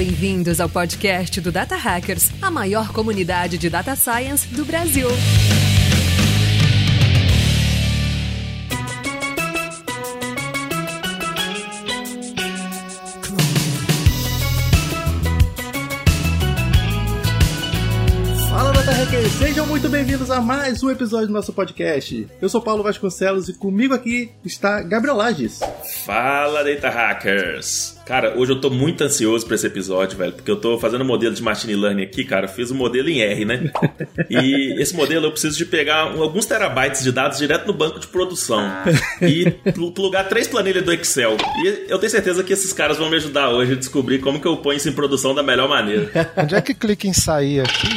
bem-vindos ao podcast do Data Hackers, a maior comunidade de data science do Brasil. Fala, Data Hackers! Sejam muito bem-vindos a mais um episódio do nosso podcast. Eu sou Paulo Vasconcelos e comigo aqui está Gabriel Lages. Fala, Data Hackers! Cara, hoje eu tô muito ansioso pra esse episódio, velho, porque eu tô fazendo um modelo de machine learning aqui, cara. Eu fiz um modelo em R, né? E esse modelo eu preciso de pegar alguns terabytes de dados direto no banco de produção e pl- plugar três planilhas do Excel. E eu tenho certeza que esses caras vão me ajudar hoje a descobrir como que eu ponho isso em produção da melhor maneira. Onde é que clica em sair aqui?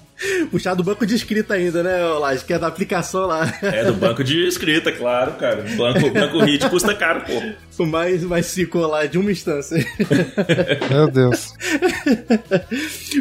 Puxar do banco de escrita ainda, né, Lages? Que é da aplicação lá. É do banco de escrita, claro, cara. Banco, banco HIT custa caro, pô. Mais, mais ficou lá de uma instância. Meu Deus.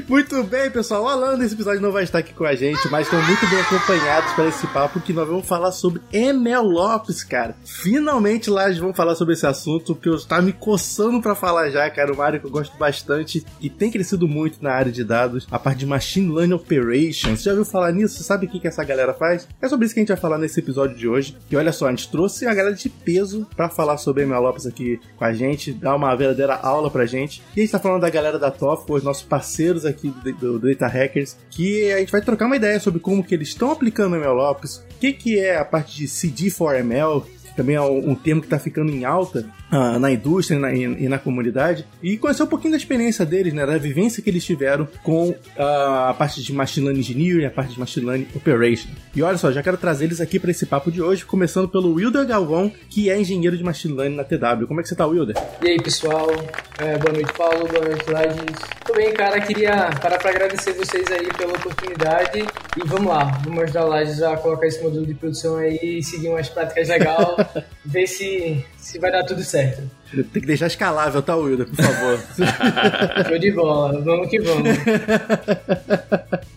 Muito bem, pessoal. O Alan nesse episódio não vai estar aqui com a gente, mas estão muito bem acompanhados para esse papo que nós vamos falar sobre MLOps, cara. Finalmente lá eles vão falar sobre esse assunto que eu estava me coçando para falar já, cara. Uma área que eu gosto bastante e tem crescido muito na área de dados, a parte de Machine Learning Operations. Você já ouviu falar nisso? Você sabe o que, que essa galera faz? É sobre isso que a gente vai falar nesse episódio de hoje. E olha só, a gente trouxe a galera de peso para falar sobre MLOps aqui com a gente, dar uma verdadeira aula pra gente. E a gente tá falando da galera da TOF, os nossos parceiros aqui do, do, Data Hackers, que a gente vai trocar uma ideia sobre como que eles estão aplicando MLOps, o que, que é a parte de CD4ML, que também é um, termo que está ficando em alta ah, na indústria e na, e, e na comunidade, e conhecer um pouquinho da experiência deles, né, da vivência que eles tiveram com ah, a parte de Machine Learning Engineering, a parte de Machine Learning Operation. E olha só, já quero trazer eles aqui para esse papo de hoje, começando pelo Wilder Galvão, que é engenheiro de Machine Learning na TW. Como é que você tá, Wilder? E aí, pessoal? É, boa noite, Paulo. Boa noite, Lages. Tudo bem, cara? Queria parar para agradecer vocês aí pela oportunidade. E vamos lá, vamos ajudar o Lages a colocar esse modelo de produção aí, seguir umas práticas legais, ver se, se vai dar tudo certo. Tem que deixar escalável, tá, Wilder, por favor. Show de bola, vamos que vamos.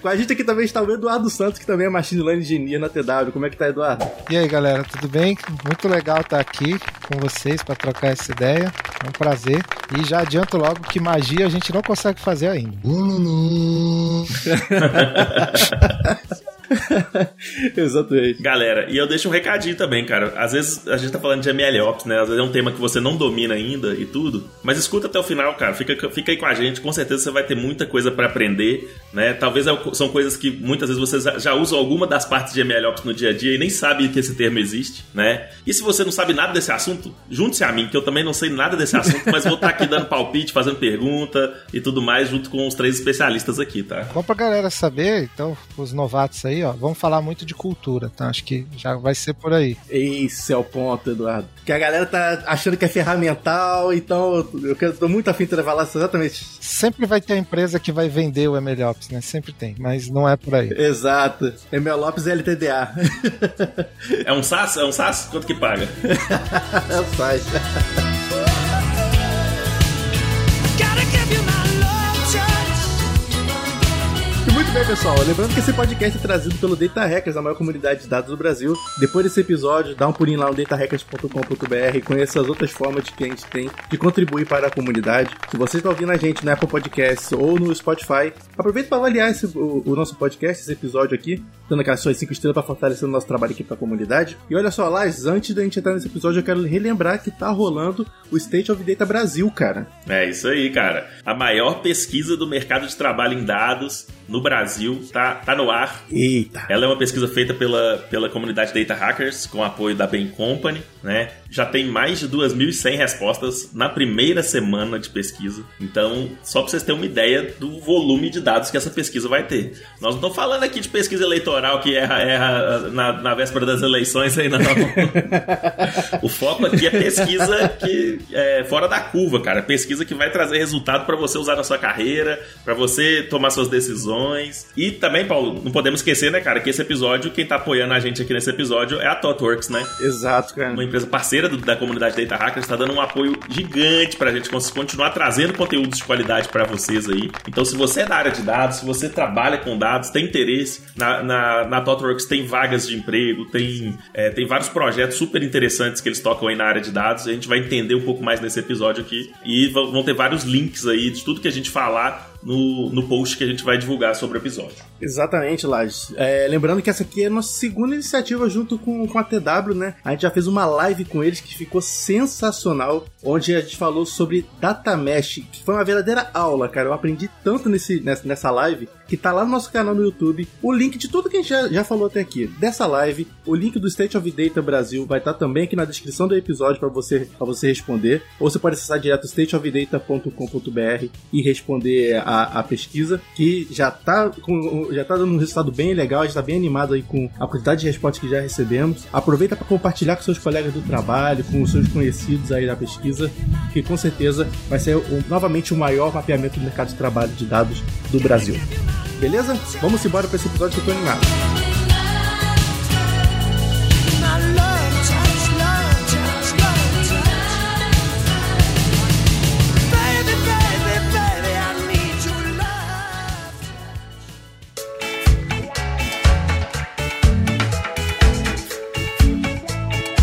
Com a gente aqui também está o Eduardo Santos, que também é Machine Learning Engineer na TW. Como é que tá, Eduardo? E aí, galera, tudo bem? Muito legal estar aqui com vocês para trocar essa ideia. É um prazer. E já adianto logo que magia a gente não consegue fazer ainda. Exatamente. Galera, e eu deixo um recadinho também, cara. Às vezes a gente tá falando de MLOps, né? Às vezes é um tema que você não domina ainda e tudo. Mas escuta até o final, cara. Fica, fica aí com a gente. Com certeza você vai ter muita coisa para aprender, né? Talvez é são coisas que muitas vezes você já usa alguma das partes de MLOps no dia a dia e nem sabe que esse termo existe, né? E se você não sabe nada desse assunto, junte-se a mim, que eu também não sei nada desse assunto, mas vou estar aqui dando palpite, fazendo pergunta e tudo mais, junto com os três especialistas aqui, tá? Bom pra galera saber, então, os novatos aí, ó, vamos falar muito de cultura, tá? Acho que já vai ser por aí. Esse é o ponto, Eduardo. Que a galera tá achando que é ferramental, então eu quero, tô muito afim de levar lá exatamente. Sempre vai ter a empresa que vai vender o MLOps, né? Sempre tem, mas não é por aí. Exato. ML Lopes LTDA. É um SAS? É um SAS? Quanto que paga? é o site. Bem, pessoal. Lembrando que esse podcast é trazido pelo Data Hackers, a maior comunidade de dados do Brasil. Depois desse episódio, dá um pulinho lá no datahackers.com.br e conheça as outras formas que a gente tem de contribuir para a comunidade. Se você está ouvindo a gente no Apple Podcasts ou no Spotify, aproveita para avaliar esse, o, o nosso podcast, esse episódio aqui, dando aquelas suas 5 estrelas para fortalecer o nosso trabalho aqui para a comunidade. E olha só, Lars, antes da gente entrar nesse episódio, eu quero relembrar que tá rolando o State of Data Brasil, cara. É isso aí, cara. A maior pesquisa do mercado de trabalho em dados no Brasil tá, tá no ar. Eita! Ela é uma pesquisa feita pela, pela comunidade Data Hackers, com apoio da Bain Company, né? Já tem mais de 2.100 respostas na primeira semana de pesquisa. Então, só pra vocês terem uma ideia do volume de dados que essa pesquisa vai ter. Nós não estamos falando aqui de pesquisa eleitoral que erra, erra na, na véspera das eleições aí, não. o foco aqui é pesquisa que é fora da curva, cara. Pesquisa que vai trazer resultado para você usar na sua carreira, para você tomar suas decisões. E também, Paulo, não podemos esquecer, né, cara, que esse episódio, quem tá apoiando a gente aqui nesse episódio é a ThoughtWorks, né? Exato, cara. Uma empresa parceira do, da comunidade Data Hackers, está dando um apoio gigante para a gente continuar trazendo conteúdos de qualidade para vocês aí. Então, se você é da área de dados, se você trabalha com dados, tem interesse, na, na, na ThoughtWorks tem vagas de emprego, tem, é, tem vários projetos super interessantes que eles tocam aí na área de dados. A gente vai entender um pouco mais nesse episódio aqui e vão ter vários links aí de tudo que a gente falar no, no post que a gente vai divulgar sobre o episódio. Exatamente, Lages. É, lembrando que essa aqui é a nossa segunda iniciativa junto com, com a TW, né? A gente já fez uma live com eles que ficou sensacional, onde a gente falou sobre Data Mesh, que foi uma verdadeira aula, cara. Eu aprendi tanto nesse, nessa, nessa live que tá lá no nosso canal no YouTube. O link de tudo que a gente já, já falou até aqui, dessa live, o link do State of Data Brasil vai estar tá também aqui na descrição do episódio para você, pra você responder. Ou você pode acessar direto stateofdata.com.br e responder a a, pesquisa, que já tá, com, já tá dando um resultado bem legal, a gente tá bem animado aí com a quantidade de respostas que já recebemos. Aproveita para compartilhar com seus colegas do trabalho, com os seus conhecidos aí da pesquisa, que com certeza vai ser novamente o maior mapeamento do mercado de trabalho de dados do Brasil. Beleza? Vamos embora para esse episódio que eu tô animado.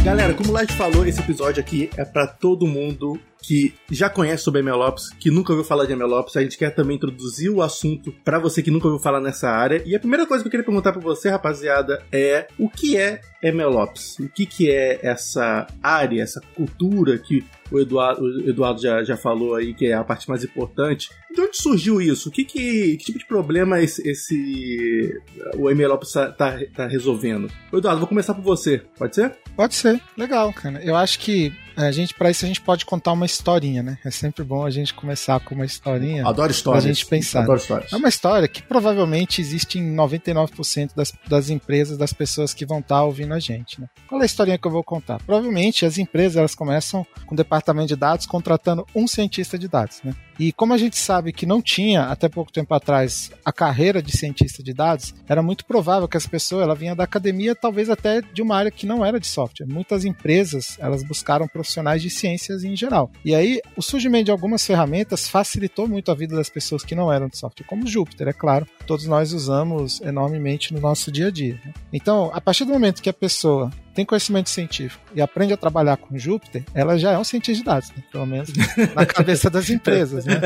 Galera, como o Light falou, esse episódio aqui é para todo mundo que já conhece sobre MLOps, que nunca ouviu falar de MLOps, a gente quer também introduzir o assunto para você que nunca ouviu falar nessa área. E a primeira coisa que eu queria perguntar para você, rapaziada, é o que é MLOps? O que, que é essa área, essa cultura que o Eduardo, o Eduardo já, já falou aí, que é a parte mais importante. De onde surgiu isso? O que, que, que tipo de problema esse, esse o MLOps está tá, tá resolvendo? Eduardo, vou começar por você, pode ser? Pode ser, legal, cara. Eu acho que a gente, para isso, a gente pode contar uma historinha, né? É sempre bom a gente começar com uma historinha. Adoro histórias. Pra gente pensar. Adoro histórias. É uma história que provavelmente existe em 99% das, das empresas, das pessoas que vão estar tá ouvindo a gente, né? Qual é a historinha que eu vou contar? Provavelmente as empresas elas começam com o departamento de dados contratando um cientista de dados, né? E como a gente sabe que não tinha até pouco tempo atrás a carreira de cientista de dados, era muito provável que as pessoas ela vinha da academia, talvez até de uma área que não era de software. Muitas empresas elas buscaram profissionais de ciências em geral. E aí o surgimento de algumas ferramentas facilitou muito a vida das pessoas que não eram de software, como o Jupyter, é claro. Todos nós usamos enormemente no nosso dia a dia. Né? Então, a partir do momento que a pessoa tem conhecimento científico e aprende a trabalhar com Júpiter, ela já é um cientista de dados, né? pelo menos na cabeça das empresas. Né?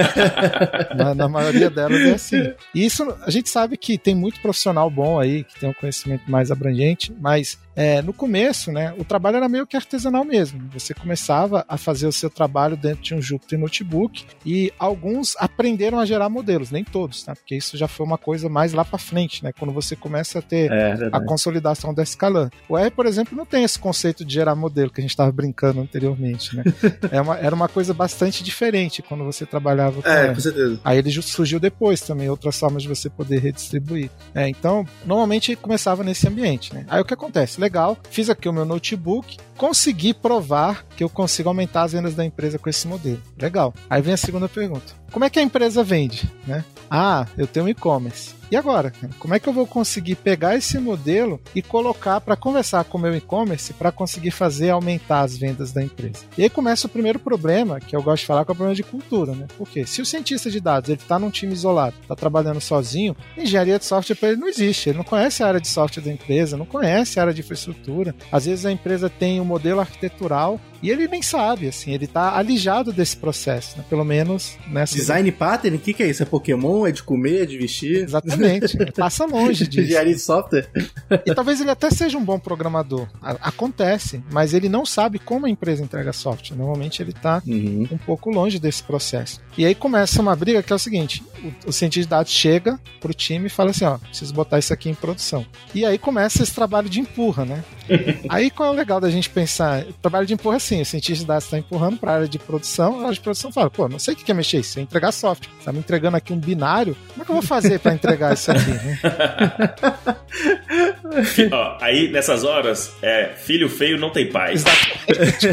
Na, na, maioria delas é assim. E isso a gente sabe que tem muito profissional bom aí, que tem um conhecimento mais abrangente, mas é, no começo, né, o trabalho era meio que artesanal mesmo. Você começava a fazer o seu trabalho dentro de um Jupyter Notebook e alguns aprenderam a gerar modelos, nem todos, tá? Porque isso já foi uma coisa mais lá para frente, né? Quando você começa a ter é, a consolidação da escala. O R, por exemplo, não tem esse conceito de gerar modelo que a gente estava brincando anteriormente, né? é uma, era uma coisa bastante diferente quando você trabalhava com É, com certeza. Aí ele surgiu depois também, outras formas de você poder redistribuir. É, então, normalmente começava nesse ambiente, né? Aí o que acontece? Legal, fiz aqui o meu notebook, consegui provar que eu consigo aumentar as vendas da empresa com esse modelo. Legal. Aí vem a segunda pergunta. Como é que a empresa vende? Né? Ah, eu tenho e-commerce. E agora? Como é que eu vou conseguir pegar esse modelo e colocar para conversar com o meu e-commerce para conseguir fazer aumentar as vendas da empresa? E aí começa o primeiro problema, que eu gosto de falar, que é o problema de cultura, né? Porque se o cientista de dados ele está num time isolado, está trabalhando sozinho, engenharia de software para ele não existe. Ele não conhece a área de software da empresa, não conhece a área de infraestrutura. Às vezes a empresa tem um modelo arquitetural e ele nem sabe, assim, ele está alijado desse processo, né? Pelo menos nessa. Design pattern, o que, que é isso? É Pokémon? É de comer? É de vestir? Exatamente. Passa longe disso. Engenharia de software. E talvez ele até seja um bom programador. Acontece, mas ele não sabe como a empresa entrega software. Normalmente ele está uhum. um pouco longe desse processo. E aí começa uma briga que é o seguinte: o, o cientista de dados chega pro time e fala assim: ó, preciso botar isso aqui em produção. E aí começa esse trabalho de empurra, né? aí qual é o legal da gente pensar? O trabalho de empurra é assim: o cientista de dados está empurrando para a área de produção, a área de produção fala: pô, não sei o que é mexer isso, é entregar software. Tá me entregando aqui um binário, como é que eu vou fazer para entregar isso aqui? Né? Ó, aí nessas horas, é, filho feio não tem pai. Exatamente.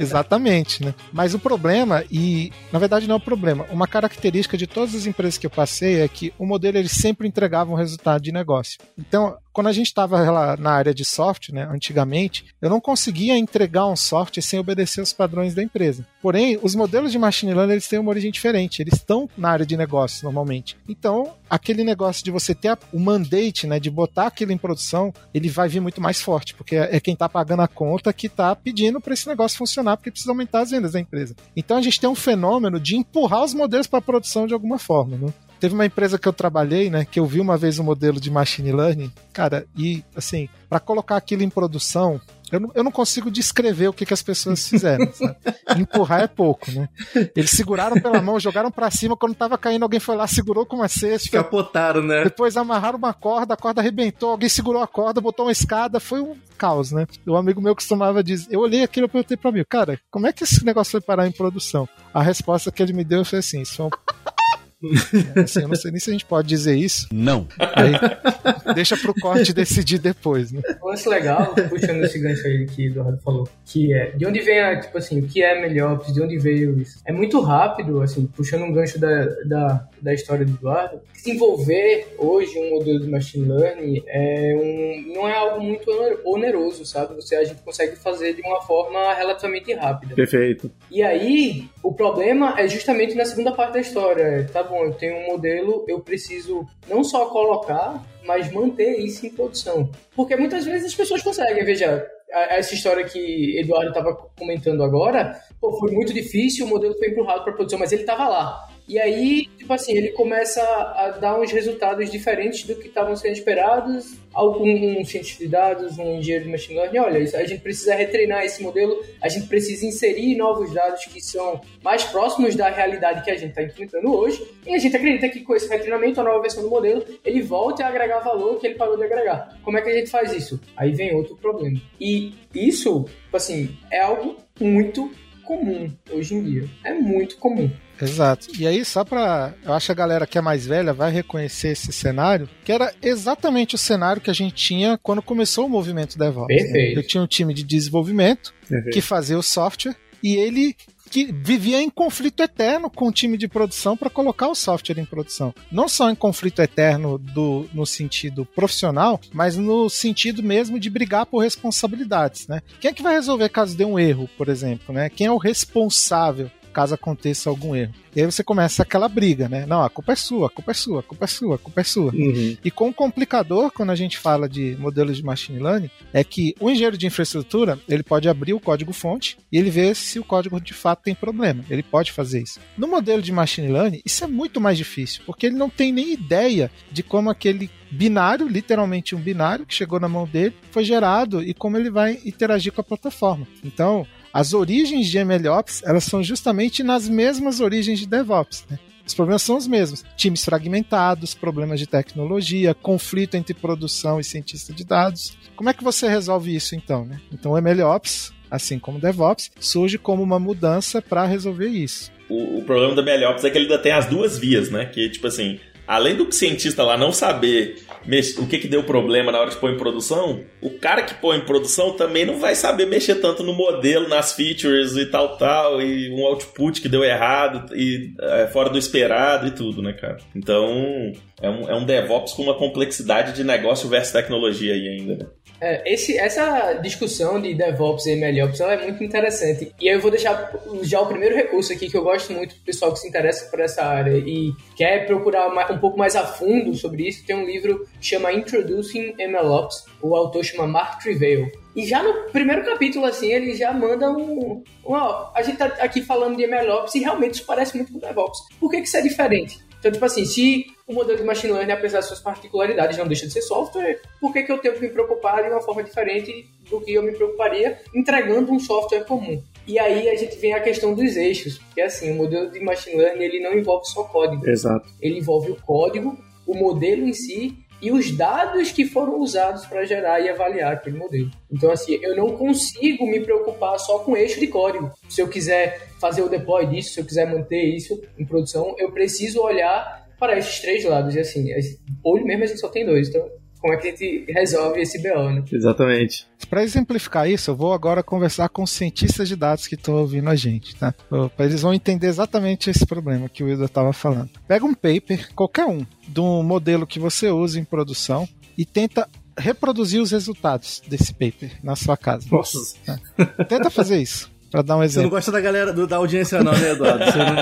Exatamente, né? Mas o problema, e na verdade não é o problema, uma característica de todas as empresas que eu passei é que o modelo ele sempre entregava um resultado de negócio. Então, quando a gente estava na área de software, né, antigamente, eu não conseguia entregar um software sem obedecer os padrões da empresa. Porém, os modelos de machine learning eles têm uma origem diferente. Eles estão na área de negócios normalmente. Então, aquele negócio de você ter o mandate, né, de botar aquilo em produção, ele vai vir muito mais forte, porque é quem está pagando a conta que está pedindo para esse negócio funcionar, porque precisa aumentar as vendas da empresa. Então, a gente tem um fenômeno de empurrar os modelos para a produção de alguma forma, né? Teve uma empresa que eu trabalhei, né, que eu vi uma vez um modelo de machine learning, cara, e assim, para colocar aquilo em produção, eu não, eu não consigo descrever o que, que as pessoas fizeram. Sabe? Empurrar é pouco, né? Eles seguraram pela mão, jogaram para cima, quando tava caindo, alguém foi lá, segurou com uma cesta. Capotaram, né? Depois amarraram uma corda, a corda arrebentou, alguém segurou a corda, botou uma escada, foi um caos, né? O amigo meu costumava dizer, eu olhei aquilo e perguntei pra mim, cara, como é que esse negócio foi parar em produção? A resposta que ele me deu foi assim, isso foi um Assim, eu não sei nem se a gente pode dizer isso. Não. Aí, deixa pro corte decidir depois, né? Um lance legal, puxando esse gancho aí que o Eduardo falou, que é de onde vem, a, tipo assim, o que é melhor, de onde veio isso. É muito rápido, assim, puxando um gancho da, da, da história do Eduardo. Desenvolver hoje um modelo de machine learning é um, não é algo muito oneroso, sabe? Você, a gente consegue fazer de uma forma relativamente rápida. Perfeito. E aí, o problema é justamente na segunda parte da história. Tá bom, eu tenho um modelo, eu preciso não só colocar, mas manter isso em produção. Porque muitas vezes as pessoas conseguem, veja, essa história que Eduardo estava comentando agora, pô, foi muito difícil, o modelo foi empurrado para produção, mas ele estava lá. E aí, tipo assim, ele começa a dar uns resultados diferentes do que estavam sendo esperados. Algum um cientista de dados, um engenheiro de machine learning, olha, a gente precisa retreinar esse modelo, a gente precisa inserir novos dados que são mais próximos da realidade que a gente está enfrentando hoje. E a gente acredita que com esse retreinamento, a nova versão do modelo, ele volte a agregar valor que ele parou de agregar. Como é que a gente faz isso? Aí vem outro problema. E isso, tipo assim, é algo muito comum hoje em dia. É muito comum. Exato. E aí, só pra. Eu acho que a galera que é mais velha vai reconhecer esse cenário, que era exatamente o cenário que a gente tinha quando começou o movimento DevOps. Perfeito. Né? Eu tinha um time de desenvolvimento Perfeito. que fazia o software e ele que vivia em conflito eterno com o time de produção para colocar o software em produção. Não só em conflito eterno do, no sentido profissional, mas no sentido mesmo de brigar por responsabilidades, né? Quem é que vai resolver caso dê um erro, por exemplo, né? Quem é o responsável caso aconteça algum erro. E aí você começa aquela briga, né? Não, a culpa é sua, a culpa é sua, a culpa é sua, a culpa é sua. Uhum. E com o complicador, quando a gente fala de modelos de machine learning, é que o engenheiro de infraestrutura, ele pode abrir o código-fonte e ele vê se o código de fato tem problema. Ele pode fazer isso. No modelo de machine learning, isso é muito mais difícil, porque ele não tem nem ideia de como aquele binário, literalmente um binário que chegou na mão dele, foi gerado e como ele vai interagir com a plataforma. Então, as origens de MLOps, elas são justamente nas mesmas origens de DevOps, né? Os problemas são os mesmos: times fragmentados, problemas de tecnologia, conflito entre produção e cientista de dados. Como é que você resolve isso então? Né? Então, o MLOps, assim como o DevOps, surge como uma mudança para resolver isso. O, o, problema do MLOps é que ele ainda tem as duas vias, né? Que tipo assim, além do cientista lá não saber o que, que deu problema na hora de pôr em produção, o cara que põe em produção também não vai saber mexer tanto no modelo, nas features e tal, tal, e um output que deu errado e é, fora do esperado e tudo, né, cara? Então, é um, é um DevOps com uma complexidade de negócio versus tecnologia aí ainda, né? É, esse, essa discussão de DevOps e MLOps ela é muito interessante. E eu vou deixar já o primeiro recurso aqui que eu gosto muito do pessoal que se interessa por essa área e quer procurar um pouco mais a fundo sobre isso. Tem um livro que chama Introducing MLOps. O autor chama Mark Trivale. E já no primeiro capítulo, assim, ele já manda um. um ó, a gente tá aqui falando de MLOps e realmente isso parece muito com DevOps. Por que, que isso é diferente? Então, tipo assim, se o modelo de machine learning, apesar de suas particularidades, não deixa de ser software, por que, que eu tenho que me preocupar de uma forma diferente do que eu me preocuparia entregando um software comum? E aí a gente vem a questão dos eixos, porque assim, o modelo de machine learning ele não envolve só código. Exato. Ele envolve o código, o modelo em si e os dados que foram usados para gerar e avaliar aquele modelo. Então, assim, eu não consigo me preocupar só com eixo de código. Se eu quiser fazer o deploy disso, se eu quiser manter isso em produção, eu preciso olhar para esses três lados. E assim, hoje mesmo a gente só tem dois. Então, como é que a gente resolve esse BO, né? Exatamente. Para exemplificar isso, eu vou agora conversar com cientistas de dados que estão ouvindo a gente, tá? Eles vão entender exatamente esse problema que o Wilder estava falando. Pega um paper, qualquer um, de um modelo que você usa em produção e tenta reproduzir os resultados desse paper na sua casa. Nossa. É. Tenta fazer isso. Pra dar um Você exemplo. não gosta da galera do- da audiência, não, né, Eduardo? Você não...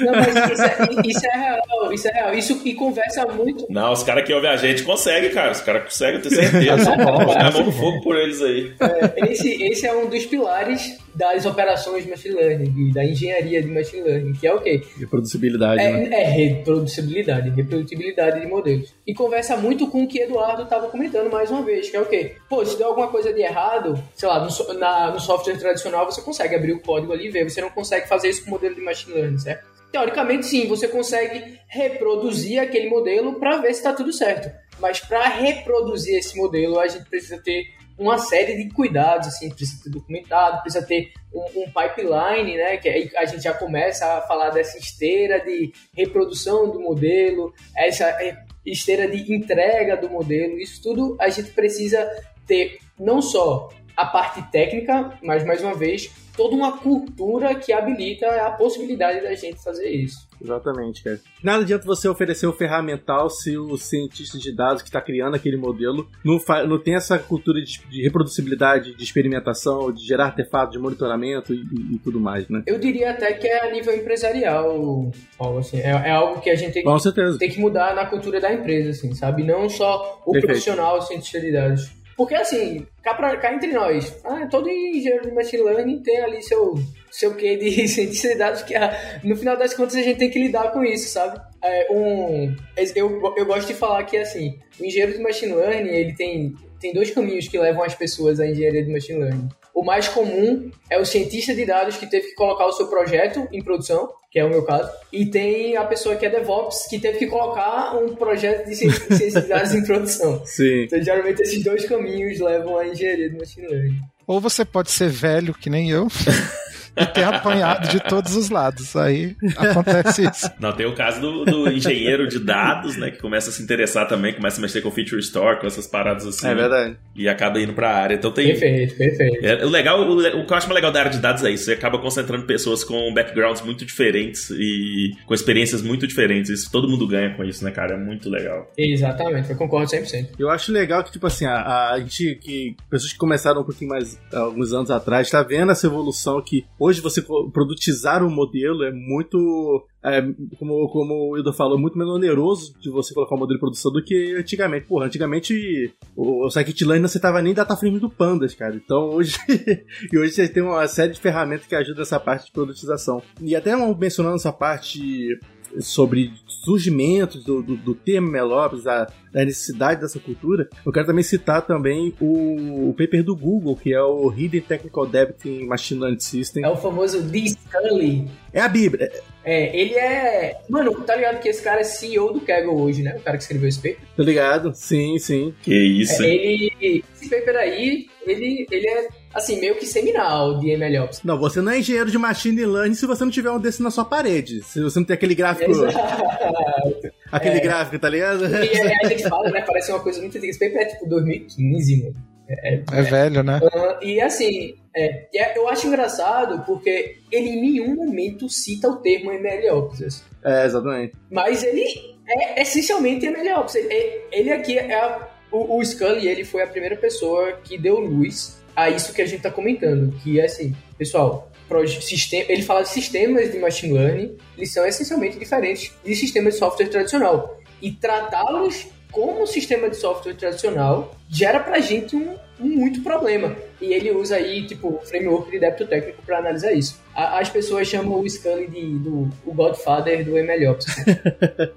Não, mas isso é, isso é real, isso é real. Isso e conversa muito. Não, os caras que ouvem a gente conseguem, cara. Os caras conseguem, eu tenho certeza. Tá Põe a tá mão no fogo por eles aí. É, esse, esse é um dos pilares das operações de machine learning, da engenharia de machine learning, que é o quê? Reproducibilidade, né? É, é reproducibilidade, reprodutibilidade de modelos. E conversa muito com o que Eduardo estava comentando mais uma vez, que é o quê? Pô, se der alguma coisa de errado, sei lá, no, na- no software tradicional você consegue abrir o código ali e ver, você não consegue fazer isso com o modelo de machine learning, certo? Teoricamente, sim, você consegue reproduzir aquele modelo para ver se está tudo certo. Mas para reproduzir esse modelo, a gente precisa ter uma série de cuidados, assim, precisa ter documentado, precisa ter um, um pipeline, né, que a gente já começa a falar dessa esteira de reprodução do modelo, essa esteira de entrega do modelo, isso tudo a gente precisa ter não só a parte técnica, mas mais uma vez toda uma cultura que habilita a possibilidade da gente fazer isso. Exatamente, cara. Nada adianta você oferecer o ferramental se o cientista de dados que está criando aquele modelo não, não tem essa cultura de, de reproducibilidade, de experimentação, de gerar artefatos, de monitoramento e, e- e tudo mais, né? Eu diria até que é a nível empresarial, Paulo, assim, é, é algo que a gente tem que tem que mudar na cultura da empresa, assim, sabe? Não só o Perfeito. profissional cientista de dados. Porque, assim, cá, pra, cá entre nós, ah, todo engenheiro de machine learning tem ali seu, seu quê de cientista de dados, que ah, no final das contas a gente tem que lidar com isso, sabe? É, um, eu, eu gosto de falar que, assim, o engenheiro de machine learning, ele tem, tem dois caminhos que levam as pessoas à engenharia de machine learning. O mais comum é o cientista de dados que teve que colocar o seu projeto em produção, que é o meu caso, e tem a pessoa que é DevOps que teve que colocar um projeto de ciência de dados em produção. Sim. Então, geralmente, esses dois caminhos levam à engenharia de machine learning. Ou você pode ser velho, que nem eu, e ter apanhado de todos os lados. Aí acontece isso. Não, tem o caso do, do engenheiro de dados, né? Que começa a se interessar também, começa a mexer com feature store, com essas paradas assim. É verdade. E acaba indo pra área. Então tem. Perfeito, perfeito. É, o legal, o, o que eu acho mais legal da área de dados é isso. Você acaba concentrando pessoas com backgrounds muito diferentes e com experiências muito diferentes. Isso todo mundo ganha com isso, né, cara? É muito legal. Exatamente, eu concordo 100%. Eu acho legal que, tipo assim, a, a gente, que pessoas que começaram um pouquinho mais, alguns anos atrás, tá vendo essa evolução que hoje você produtizar um modelo é muito, é, como, como o Ildo falou, muito menos oneroso de você colocar um modelo de produção do que antigamente. Porra, antigamente o, o Scikit-Learn não aceitava nem data frame do Pandas, cara. Então hoje, e hoje você tem uma série de ferramentas que ajudam essa parte de produtização. E até mencionando essa parte sobre surgimentos do, do, do termo da, da necessidade dessa cultura, eu quero também citar também o, o paper do Google, que é o Hidden Technical Debt in Machine Learning System. É o famoso D. Scully. É a Bíblia. É, ele é. Mano, tá ligado que esse cara é CEO do Kaggle hoje, né? O cara que escreveu esse paper. Tá ligado? Sim, sim. Que isso, É, ele. Esse paper aí, ele, ele é, assim, meio que seminal de MLOps. Não, você não é engenheiro de machine learning se você não tiver um desse na sua parede. Se você não tem aquele gráfico. Exato. Aquele É. gráfico, tá ligado? E aí a gente fala, né? Parece uma coisa muito antiga. Esse paper é tipo 2015, mano. É velho, né? Ah, e assim, é, e é- eu acho engraçado porque ele em nenhum momento cita o termo MLOps. assim. É, exatamente. Mas ele é essencialmente MLOps. Ele, ele aqui é a- o, o Scully, ele foi a primeira pessoa que deu luz a isso que a gente tá comentando, que é assim, pessoal, sistema, ele fala de sistemas de machine learning, eles são essencialmente diferentes de sistemas de software tradicional. E tratá-los como sistema de software tradicional gera pra gente um, um muito problema. E ele usa aí, tipo, o framework de débito técnico para analisar isso. A- as pessoas chamam o Scully de do, o Godfather do MLOps.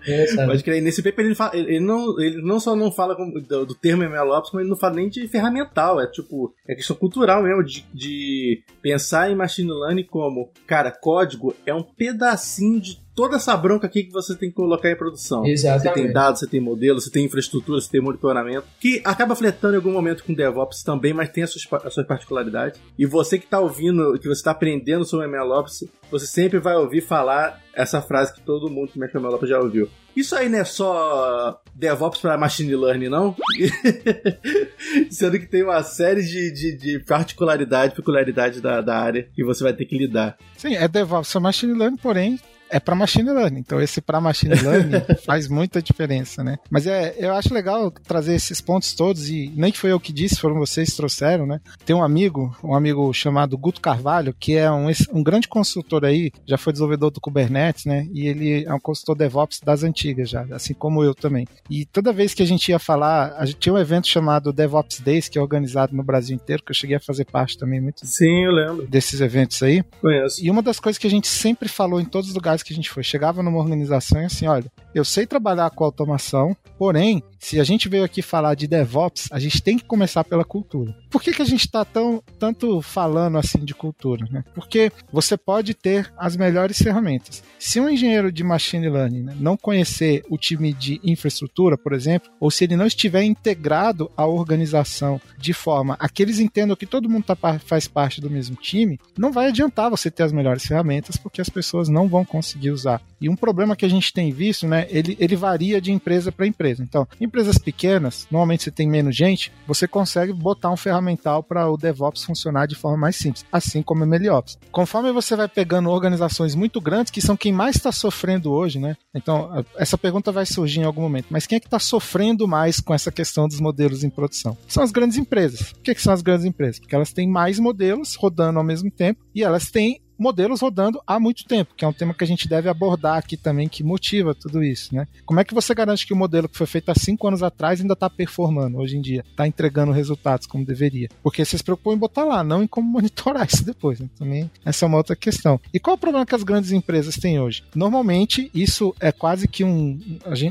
É? Pode crer. Nesse paper ele, fala- ele, não, ele não só não fala do, do termo MLOps, como ele não fala nem de ferramental. É tipo, é questão cultural mesmo, de, de pensar em machine learning como, cara, código é um pedacinho de toda essa bronca aqui que você tem que colocar em produção. Você Exatamente. tem dados, você tem modelo, você tem infraestrutura, você tem monitoramento, que acaba fletando em algum momento com DevOps também, mas tem as suas, as suas particularidades. E você que está ouvindo, que você está aprendendo sobre MLOps, você sempre vai ouvir falar essa frase que todo mundo que mexe com MLOps já ouviu. Isso aí não é só DevOps para Machine Learning, não? Sendo que tem uma série de, de, de particularidades, peculiaridades da, da área que você vai ter que lidar. Sim, é DevOps, é Machine Learning, porém é para machine learning. Então esse para machine learning faz muita diferença, né? Mas é, eu acho legal trazer esses pontos todos e nem que foi eu que disse, foram vocês que trouxeram, né? Tem um amigo, um amigo chamado Guto Carvalho, que é um, um grande consultor aí, já foi desenvolvedor do Kubernetes, né? E ele é um consultor DevOps das antigas já, assim como eu também. E toda vez que a gente ia falar, a gente tinha um evento chamado DevOps Days, que é organizado no Brasil inteiro, que eu cheguei a fazer parte também muito. Sim, eu lembro. Desses eventos aí. Conheço. E uma das coisas que a gente sempre falou em todos os lugares que a gente foi, chegava numa organização e assim, olha, eu sei trabalhar com automação, porém, se a gente veio aqui falar de DevOps, a gente tem que começar pela cultura. Por que, que a gente está tão tanto falando assim de cultura? Né? Porque você pode ter as melhores ferramentas. Se um engenheiro de machine learning né, não conhecer o time de infraestrutura, por exemplo, ou se ele não estiver integrado à organização de forma a que eles entendam que todo mundo tá, faz parte do mesmo time, não vai adiantar você ter as melhores ferramentas, porque as pessoas não vão conseguir usar. E um problema que a gente tem visto, né, ele, ele varia de empresa para empresa. Então, empresas pequenas, normalmente você tem menos gente, você consegue botar um ferramental para o DevOps funcionar de forma mais simples, assim como o MLOps. Conforme você vai pegando organizações muito grandes, que são quem mais está sofrendo hoje, né? Então, essa pergunta vai surgir em algum momento, mas quem é que está sofrendo mais com essa questão dos modelos em produção? São as grandes empresas. Por que, que são as grandes empresas? Porque elas têm mais modelos rodando ao mesmo tempo e elas têm modelos rodando há muito tempo, que é um tema que a gente deve abordar aqui também, que motiva tudo isso, né? Como é que você garante que o modelo que foi feito há cinco anos atrás ainda está performando hoje em dia, está entregando resultados como deveria? Porque você se preocupou em botar lá, não em como monitorar isso depois. Né? Também essa é uma outra questão. E qual é o problema que as grandes empresas têm hoje? Normalmente, isso é quase que um,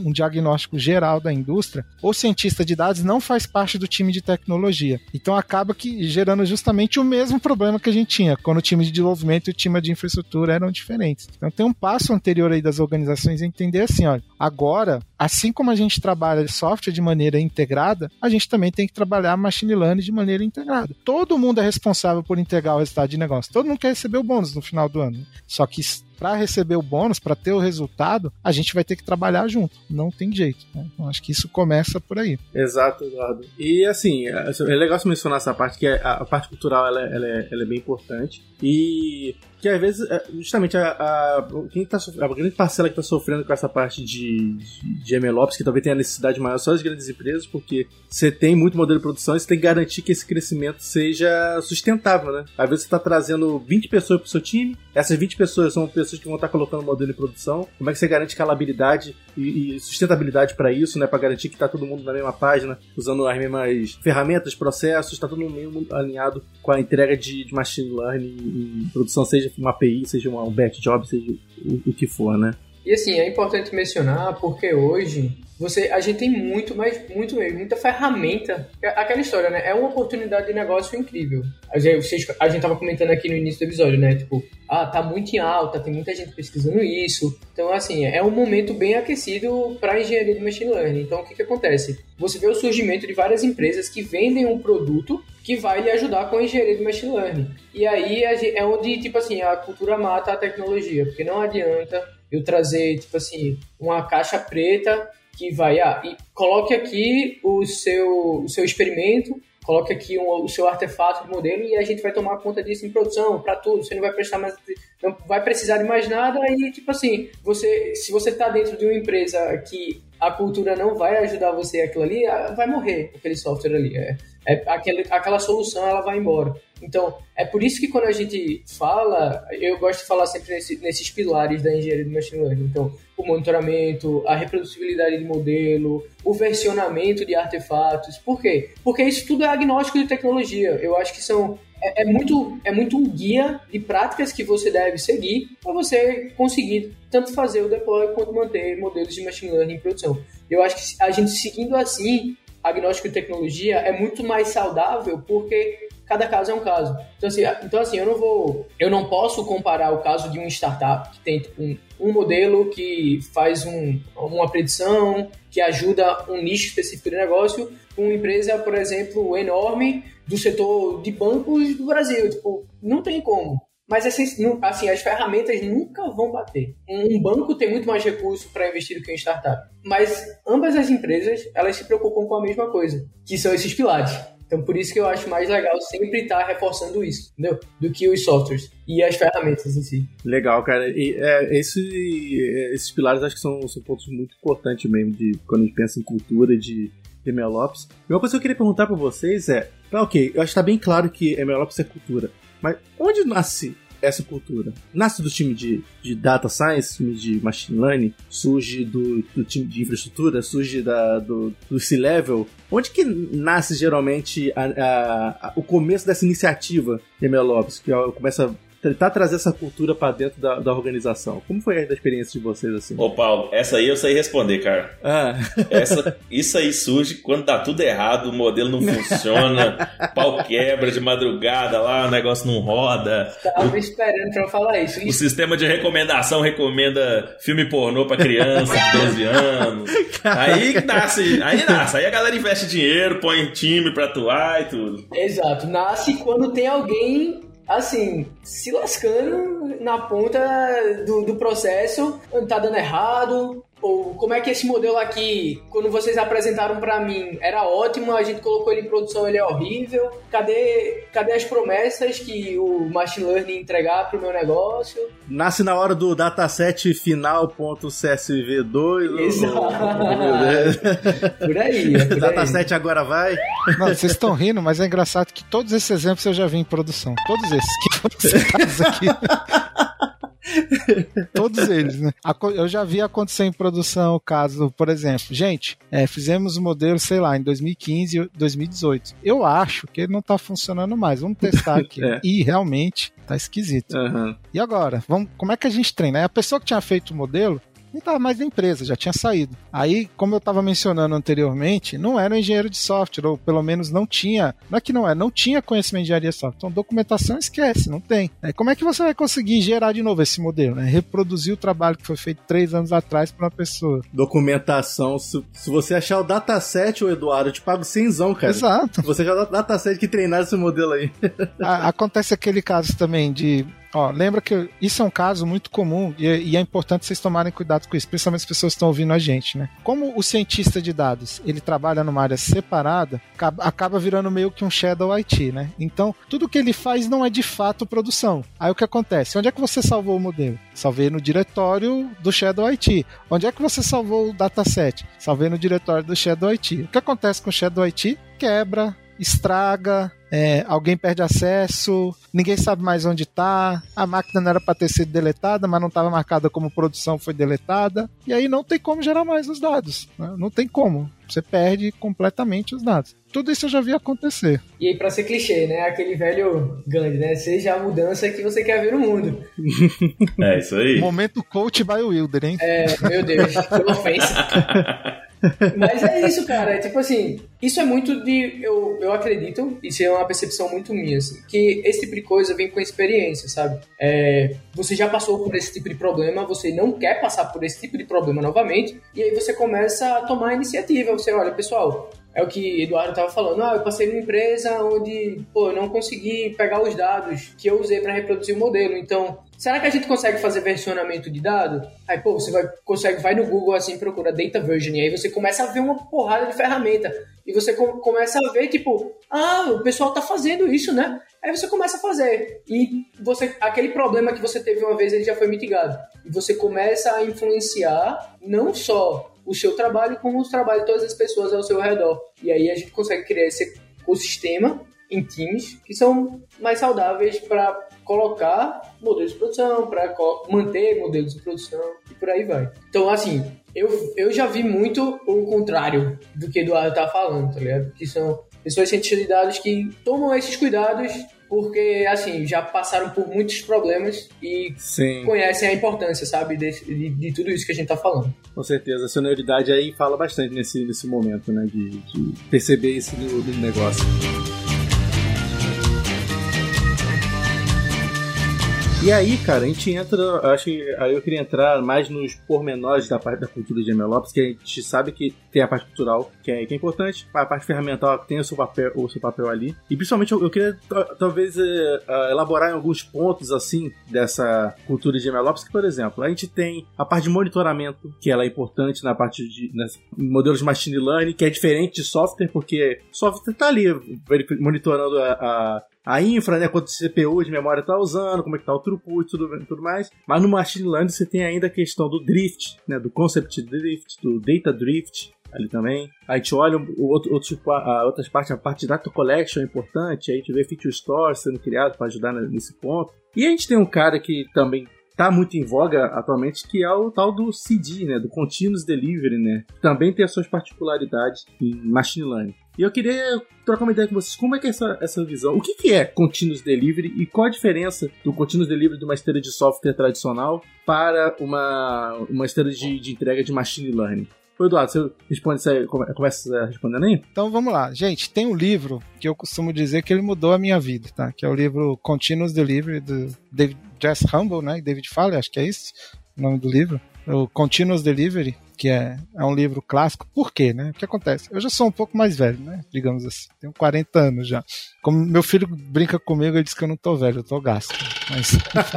um diagnóstico geral da indústria. O cientista de dados não faz parte do time de tecnologia. Então acaba que gerando justamente o mesmo problema que a gente tinha quando o time de desenvolvimento time de infraestrutura eram diferentes. Então tem um passo anterior aí das organizações entender assim, olha, agora, assim como a gente trabalha software de maneira integrada, a gente também tem que trabalhar machine learning de maneira integrada. Todo mundo é responsável por integrar o resultado de negócio. Todo mundo quer receber o bônus no final do ano. Só que para receber o bônus, para ter o resultado, a gente vai ter que trabalhar junto. Não tem jeito. Né? Então acho que isso começa por aí. Exato, Eduardo. E assim, é, é legal você mencionar essa parte, que é, a parte cultural ela, ela, é, ela é bem importante. E que às vezes, é, justamente, a, a, quem tá, a grande parcela que está sofrendo com essa parte de, de, MLOps, que talvez tenha necessidade maior, são as grandes empresas, porque você tem muito modelo de produção e você tem que garantir que esse crescimento seja sustentável, né? Às vezes você está trazendo 20 pessoas para o seu time, essas 20 pessoas são pessoas que vão estar tá colocando modelo em produção. Como é que você garante escalabilidade e, e sustentabilidade para isso, né? Para garantir que está todo mundo na mesma página, usando as mesmas ferramentas, processos, está todo mundo alinhado com a entrega de, de machine learning e produção, seja uma API, seja um batch job, seja o, o que for, né? E assim, é importante mencionar porque hoje você, a gente tem muito, mas muito mesmo, muita ferramenta. É aquela história, né? É uma oportunidade de negócio incrível. A gente, a gente tava comentando aqui no início do episódio, né? Tipo, ah, tá muito em alta, tem muita gente pesquisando isso. Então, assim, é um momento bem aquecido para engenharia de machine learning. Então, o que que acontece? Você vê o surgimento de várias empresas que vendem um produto que vai lhe ajudar com a engenharia de machine learning. E aí é onde, tipo assim, a cultura mata a tecnologia, porque não adianta eu trazer, tipo assim, uma caixa preta que vai, ah, e coloque aqui o seu, o seu experimento, coloque aqui um, o seu artefato de modelo e a gente vai tomar conta disso em produção, para tudo, você não vai prestar mais, não vai precisar de mais nada e, tipo assim, você, se você está dentro de uma empresa que a cultura não vai ajudar você aquilo ali, ah, vai morrer aquele software ali. É, é aquele, aquela solução ela vai embora. Então, é por isso que quando a gente fala, eu gosto de falar sempre nesse, nesses pilares da engenharia de machine learning. Então, o monitoramento, a reproduzibilidade de modelo, o versionamento de artefatos. Por quê? Porque isso tudo é agnóstico de tecnologia. Eu acho que são é, é muito, é muito um guia de práticas que você deve seguir para você conseguir tanto fazer o deploy quanto manter modelos de machine learning em produção. Eu acho que a gente seguindo assim, agnóstico de tecnologia é muito mais saudável porque cada caso é um caso. Então assim, então, assim eu não vou, eu não posso comparar o caso de uma startup que tem tipo, um, um modelo que faz um, uma predição, que ajuda um nicho específico de negócio, com uma empresa, por exemplo, enorme do setor de bancos do Brasil. Tipo, não tem como. Mas assim, assim, as ferramentas nunca vão bater. Um banco tem muito mais recurso para investir do que uma startup. Mas ambas as empresas, elas se preocupam com a mesma coisa, que são esses pilares. Então, por isso que eu acho mais legal sempre estar reforçando isso, entendeu? Do que os softwares e as ferramentas em si. Legal, cara. E, é, esse, esses pilares acho que são, são pontos muito importantes mesmo de quando a gente pensa em cultura de MLOps. E uma coisa que eu queria perguntar para vocês é, ah, ok, eu acho que tá bem claro que MLOps é cultura, mas onde nasce essa cultura? Nasce do time de, de Data Science, time de Machine Learning, surge do, do time de infraestrutura, surge da, do, do C-Level. Onde que nasce geralmente a, a, a, o começo dessa iniciativa de MLOps? Que começa tentar trazer essa cultura para dentro da, da, organização. Como foi a experiência de vocês assim? Ô Paulo, essa aí eu sei responder, cara. Ah. Essa, isso aí surge quando dá tudo errado, o modelo não funciona, pau quebra de madrugada lá, o negócio não roda. Tava o, esperando pra falar isso. O sistema de recomendação recomenda filme pornô pra criança de 12 anos. Aí nasce, aí nasce, aí a galera investe dinheiro, põe time pra atuar e tudo. Exato, nasce quando tem alguém assim, se lascando na ponta do, do processo, tá dando errado, ou como é que esse modelo aqui, quando vocês apresentaram para mim, era ótimo, a gente colocou ele em produção, ele é horrível. Cadê, cadê as promessas que o machine learning entregar pro meu negócio? Nasce na hora do dataset final.csv2. Exato. por aí. É por dataset agora vai. Não, vocês estão rindo, mas é engraçado que todos esses exemplos eu já vi em produção. Todos esses que foram citados aqui. Todos eles, né? Eu já vi acontecer em produção o caso, por exemplo, gente, é, fizemos o modelo, sei lá, em 2015, 2018. Eu acho que ele não tá funcionando mais. Vamos testar aqui. é. E realmente tá esquisito. Uhum. E agora? Vamos, como é que a gente treina? A pessoa que tinha feito o modelo, não estava mais na empresa, já tinha saído. Aí, como eu estava mencionando anteriormente, não era um engenheiro de software, ou pelo menos não tinha, não é que não é, não tinha conhecimento de engenharia de software. Então, documentação esquece, não tem. É, como é que você vai conseguir gerar de novo esse modelo? Né? Reproduzir o trabalho que foi feito três anos atrás para uma pessoa. Documentação, se, se, você achar o dataset, o Eduardo, eu te pago cenzão, cara. Exato. Se você achar o dataset que treinar esse modelo aí. acontece aquele caso também de Ó, lembra que isso é um caso muito comum e, e, é importante vocês tomarem cuidado com isso, principalmente as pessoas que estão ouvindo a gente, né? Como o cientista de dados ele trabalha numa área separada, acaba virando meio que um shadow IT, né? Então, tudo que ele faz não é de fato produção. Aí o que acontece? Onde é que você salvou o modelo? Salvei no diretório do Shadow IT. Onde é que você salvou o dataset? Salvei no diretório do Shadow IT. O que acontece com o Shadow IT? Quebra, estraga, é, alguém perde acesso, ninguém sabe mais onde está, a máquina não era para ter sido deletada, mas não estava marcada como produção, foi deletada, e aí não tem como gerar mais os dados. Né? Não tem como. Você perde completamente os dados. Tudo isso eu já vi acontecer. E aí, pra ser clichê, né? Aquele velho Gandhi, né? Seja a mudança que você quer ver no mundo. É, isso aí. Momento coach by Wilder, hein? É, meu Deus, que ofensa. Mas é isso, cara. É tipo assim, isso é muito de. Eu, eu acredito, isso é uma percepção muito minha, assim, que esse tipo de coisa vem com experiência, sabe? É, você já passou por esse tipo de problema, você não quer passar por esse tipo de problema novamente, e aí você começa a tomar a iniciativa. Você olha, pessoal, é o que Eduardo estava falando. Ah, eu passei numa empresa onde, pô, eu não consegui pegar os dados que eu usei para reproduzir o modelo. Então, será que a gente consegue fazer versionamento de dado? Aí, pô, você vai, consegue, vai no Google assim, procura data version, e aí você começa a ver uma porrada de ferramenta. E você com, começa a ver, tipo, ah, o pessoal tá fazendo isso, né? Aí você começa a fazer. E você, aquele problema que você teve uma vez, ele já foi mitigado. E você começa a influenciar não só o seu trabalho como o trabalho de todas as pessoas ao seu redor. E aí a gente consegue criar esse ecossistema em times que são mais saudáveis para colocar modelos de produção, para manter modelos de produção e por aí vai. Então, assim, eu, eu já vi muito o contrário do que Eduardo tá falando, tá ligado? Que são pessoas cientistas de dados que tomam esses cuidados porque, assim, já passaram por muitos problemas e Sim. conhecem a importância, sabe, de, de, de, tudo isso que a gente tá falando. Com certeza, a senioridade aí fala bastante nesse, nesse momento, né, de, de perceber isso do, do negócio. E aí, cara, a gente entra, acho que aí eu queria entrar mais nos pormenores da parte da cultura de MLOps, que a gente sabe que tem a parte cultural, que é, que é importante, a parte ferramental tem o seu papel, o seu papel ali. E principalmente eu, eu queria talvez é, elaborar em alguns pontos assim dessa cultura de MLOps, que por exemplo, a gente tem a parte de monitoramento, que ela é importante na parte de modelos de machine learning, que é diferente de software, porque software está ali monitorando a, a a infra, né, quanto CPU de memória está usando, como é que tá o throughput, tudo, tudo mais. Mas no machine learning você tem ainda a questão do drift, né, do concept drift, do data drift ali também. A gente olha o outro, outro, a outras partes, a parte de data collection é importante, a gente vê feature store sendo criado para ajudar nesse ponto. E a gente tem um cara que também tá muito em voga atualmente, que é o tal do CD, né, do Continuous Delivery, né, também tem as suas particularidades em machine learning. E eu queria trocar uma ideia com vocês. Como é que é essa, essa visão? O que, que é Continuous Delivery e qual a diferença do Continuous Delivery de uma esteira de software tradicional para uma, uma esteira de, de entrega de Machine Learning? Ô Eduardo, você responde aí, começa respondendo aí? Então vamos lá. Gente, tem um livro que eu costumo dizer que ele mudou a minha vida, tá? Que é o livro Continuous Delivery do David Jess Humble, né? David Fowler, acho que é isso o nome do livro. O Continuous Delivery que é, é um livro clássico. Por quê, né? O que acontece? Eu já sou um pouco mais velho, né? Digamos assim. Tenho 40 anos já. Como meu filho brinca comigo, ele diz que eu não tô velho, eu tô gasto. Mas,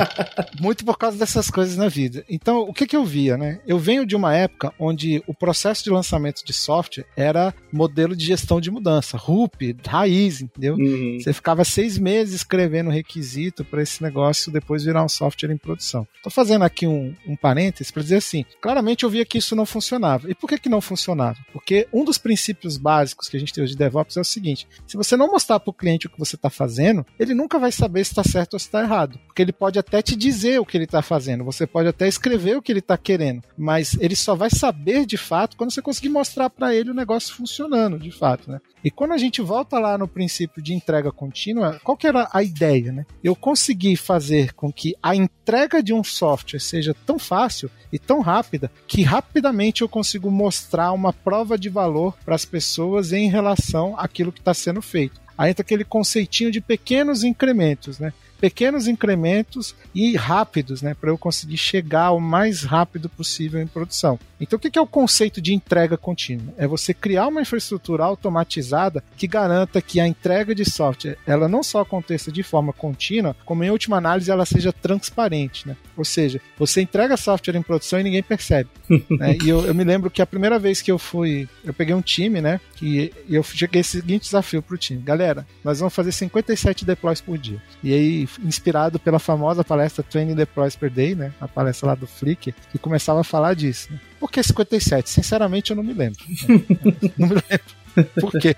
muito por causa dessas coisas na vida. Então, o que que eu via, né? Eu venho de uma época onde o processo de lançamento de software era modelo de gestão de mudança, RUP, raiz, entendeu? Uhum. Você ficava seis meses escrevendo requisito para esse negócio depois virar um software em produção. Tô fazendo aqui um, um parênteses para dizer assim, claramente eu via que isso não funcionava. E por que, que não funcionava? Porque um dos princípios básicos que a gente tem hoje de DevOps é o seguinte: se você não mostrar para o cliente o que você está fazendo, ele nunca vai saber se está certo ou se está errado. Porque ele pode até te dizer o que ele está fazendo, você pode até escrever o que ele está querendo, mas ele só vai saber de fato quando você conseguir mostrar para ele o negócio funcionando de fato. Né? E quando a gente volta lá no princípio de entrega contínua, qual que era a ideia? Né? Eu consegui fazer com que a entrega de um software seja tão fácil e tão rápida que rapidamente eu consigo mostrar uma prova de valor para as pessoas em relação àquilo que está sendo feito. Aí entra aquele conceitinho de pequenos incrementos, né? Pequenos incrementos e rápidos, né, para eu conseguir chegar o mais rápido possível em produção. Então, o que é o conceito de entrega contínua? É você criar uma infraestrutura automatizada que garanta que a entrega de software ela não só aconteça de forma contínua, como em última análise ela seja transparente, né? Ou seja, você entrega software em produção e ninguém percebe. né? E eu, eu, me lembro que a primeira vez que eu fui, eu peguei um time, né? Que eu cheguei esse seguinte desafio pro time: galera, nós vamos fazer 57 deploys por dia. E aí inspirado pela famosa palestra Training Deploys Per Day, né? A palestra lá do Flick, que começava a falar disso. Né? Por que 57? Sinceramente, eu não me lembro. não me lembro. Por quê?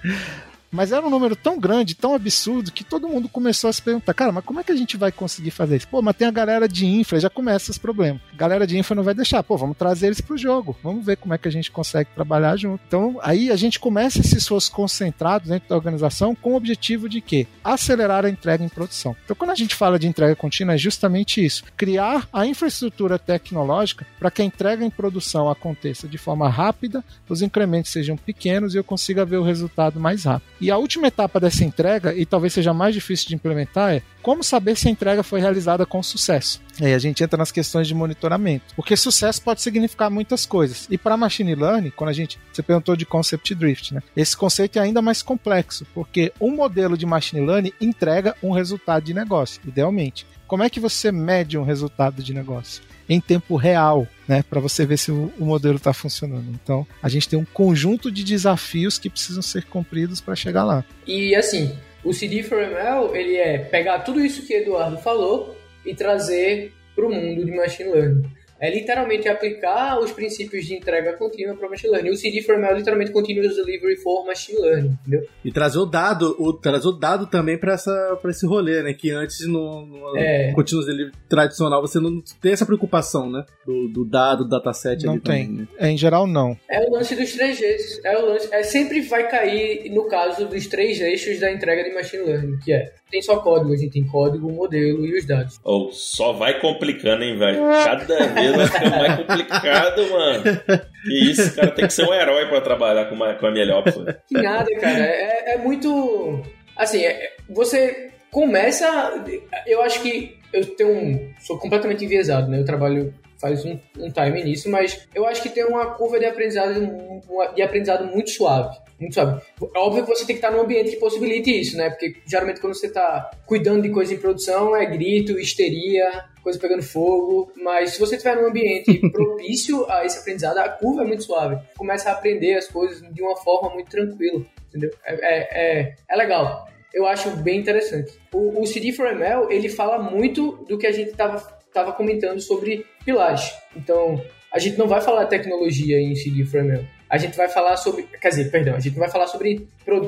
Mas era um número tão grande, tão absurdo, que todo mundo começou a se perguntar, cara, mas como é que a gente vai conseguir fazer isso? Pô, mas tem a galera de infra, já começa esse problema. A galera de infra não vai deixar, pô, vamos trazer eles pro jogo, vamos ver como é que a gente consegue trabalhar junto. Então, aí a gente começa esse esforço concentrado dentro da organização com o objetivo de quê? Acelerar a entrega em produção. Então, quando a gente fala de entrega contínua, é justamente isso: criar a infraestrutura tecnológica para que a entrega em produção aconteça de forma rápida, os incrementos sejam pequenos e eu consiga ver o resultado mais rápido. E a última etapa dessa entrega, e talvez seja mais difícil de implementar, é como saber se a entrega foi realizada com sucesso. Aí a gente entra nas questões de monitoramento. Porque sucesso pode significar muitas coisas. E para machine learning, quando a gente. Você perguntou de concept drift, né? Esse conceito é ainda mais complexo, porque um modelo de machine learning entrega um resultado de negócio, idealmente. Como é que você mede um resultado de negócio? Em tempo real, né, para você ver se o, modelo está funcionando. Então, a gente tem um conjunto de desafios que precisam ser cumpridos para chegar lá. E assim, o CD for ML, ele é pegar tudo isso que Eduardo falou e trazer para o mundo de machine learning é literalmente aplicar os princípios de entrega contínua para machine learning. O CD for ML é literalmente continuous delivery for machine learning, entendeu? E trazer o dado, o, trazer o dado também para esse rolê, né? Que antes no, no é. continuous delivery tradicional você não tem essa preocupação, né? Do, do dado, do dataset não ali tem. Também, né? É, em geral, não. É o lance dos três eixos. É o lance, é, sempre vai cair no caso dos três eixos da entrega de machine learning, que é tem só código, a gente tem código, modelo e os dados. Ou oh, só vai complicando, hein, velho? Cada vez vai ficando mais complicado, mano. Que isso, cara, tem que ser um herói para trabalhar com, uma, com a melhor. Que nada, cara. É, é muito. Assim, é, você começa. Eu acho que eu tenho um, sou completamente enviesado, né? Eu trabalho faz um, um time nisso, mas eu acho que tem uma curva de aprendizado, de aprendizado muito suave. Muito suave. É óbvio que você tem que estar num ambiente que possibilite isso, né? Porque geralmente quando você está cuidando de coisa em produção, é grito, histeria, coisa pegando fogo. Mas se você estiver num ambiente propício a esse aprendizado, a curva é muito suave. Começa a aprender as coisas de uma forma muito tranquila, entendeu? É, é, é, é legal eu acho bem interessante. O, o CD4ML, ele fala muito do que a gente estava estava comentando sobre pilares. Então, a gente não vai falar tecnologia em CD Framel. A gente vai falar sobre, quer dizer, perdão, a gente não vai falar sobre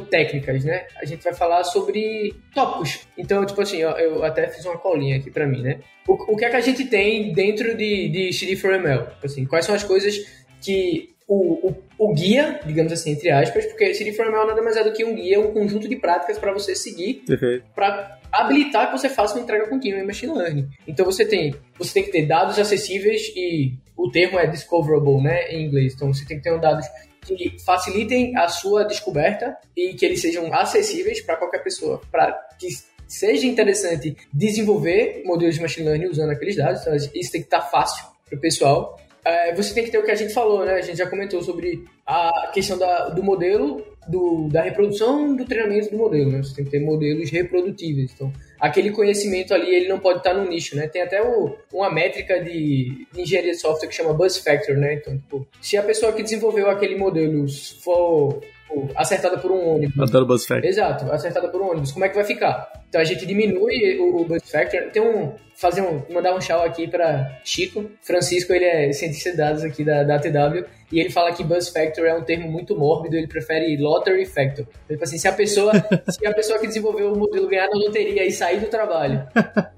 técnicas, né? A gente vai falar sobre tópicos. Então, tipo assim, eu, eu até fiz uma colinha aqui para mim, né? O, o, que é que a gente tem dentro de, de CD4ML? Tipo assim, quais são as coisas que o, o, o, guia, digamos assim, entre aspas, porque CD4ML nada mais é do que um guia, um conjunto de práticas para você seguir, para habilitar que você faça uma entrega contínua em machine learning. Então você tem, você tem que ter dados acessíveis e o termo é discoverable, né, em inglês. Então você tem que ter dados que facilitem a sua descoberta e que eles sejam acessíveis para qualquer pessoa, para que seja interessante desenvolver modelos de machine learning usando aqueles dados. Então, isso tem que estar fácil para o pessoal. É, você tem que ter o que a gente falou, né? A gente já comentou sobre a questão da, do modelo do, da reprodução do treinamento do modelo, né? Você tem que ter modelos reprodutíveis. Então, aquele conhecimento ali, ele não pode estar no nicho, né? Tem até o, uma métrica de, de, engenharia de software que chama Buzz Factor, né? Então, tipo, se a pessoa que desenvolveu aquele modelo for acertada por um ônibus. Adoro Buzz Factor. Exato, acertada por um ônibus. Como é que vai ficar? Então a gente diminui o, o Factor. Tem um. Fazer um. Mandar um tchau aqui para Chico. Francisco, ele é cientista de dados aqui da, da TW. E ele fala que Buzz Factor é um termo muito mórbido, ele prefere Lottery Factor. Então, tipo assim, se a pessoa, se a pessoa que desenvolveu o modelo ganhar na loteria e sair do trabalho,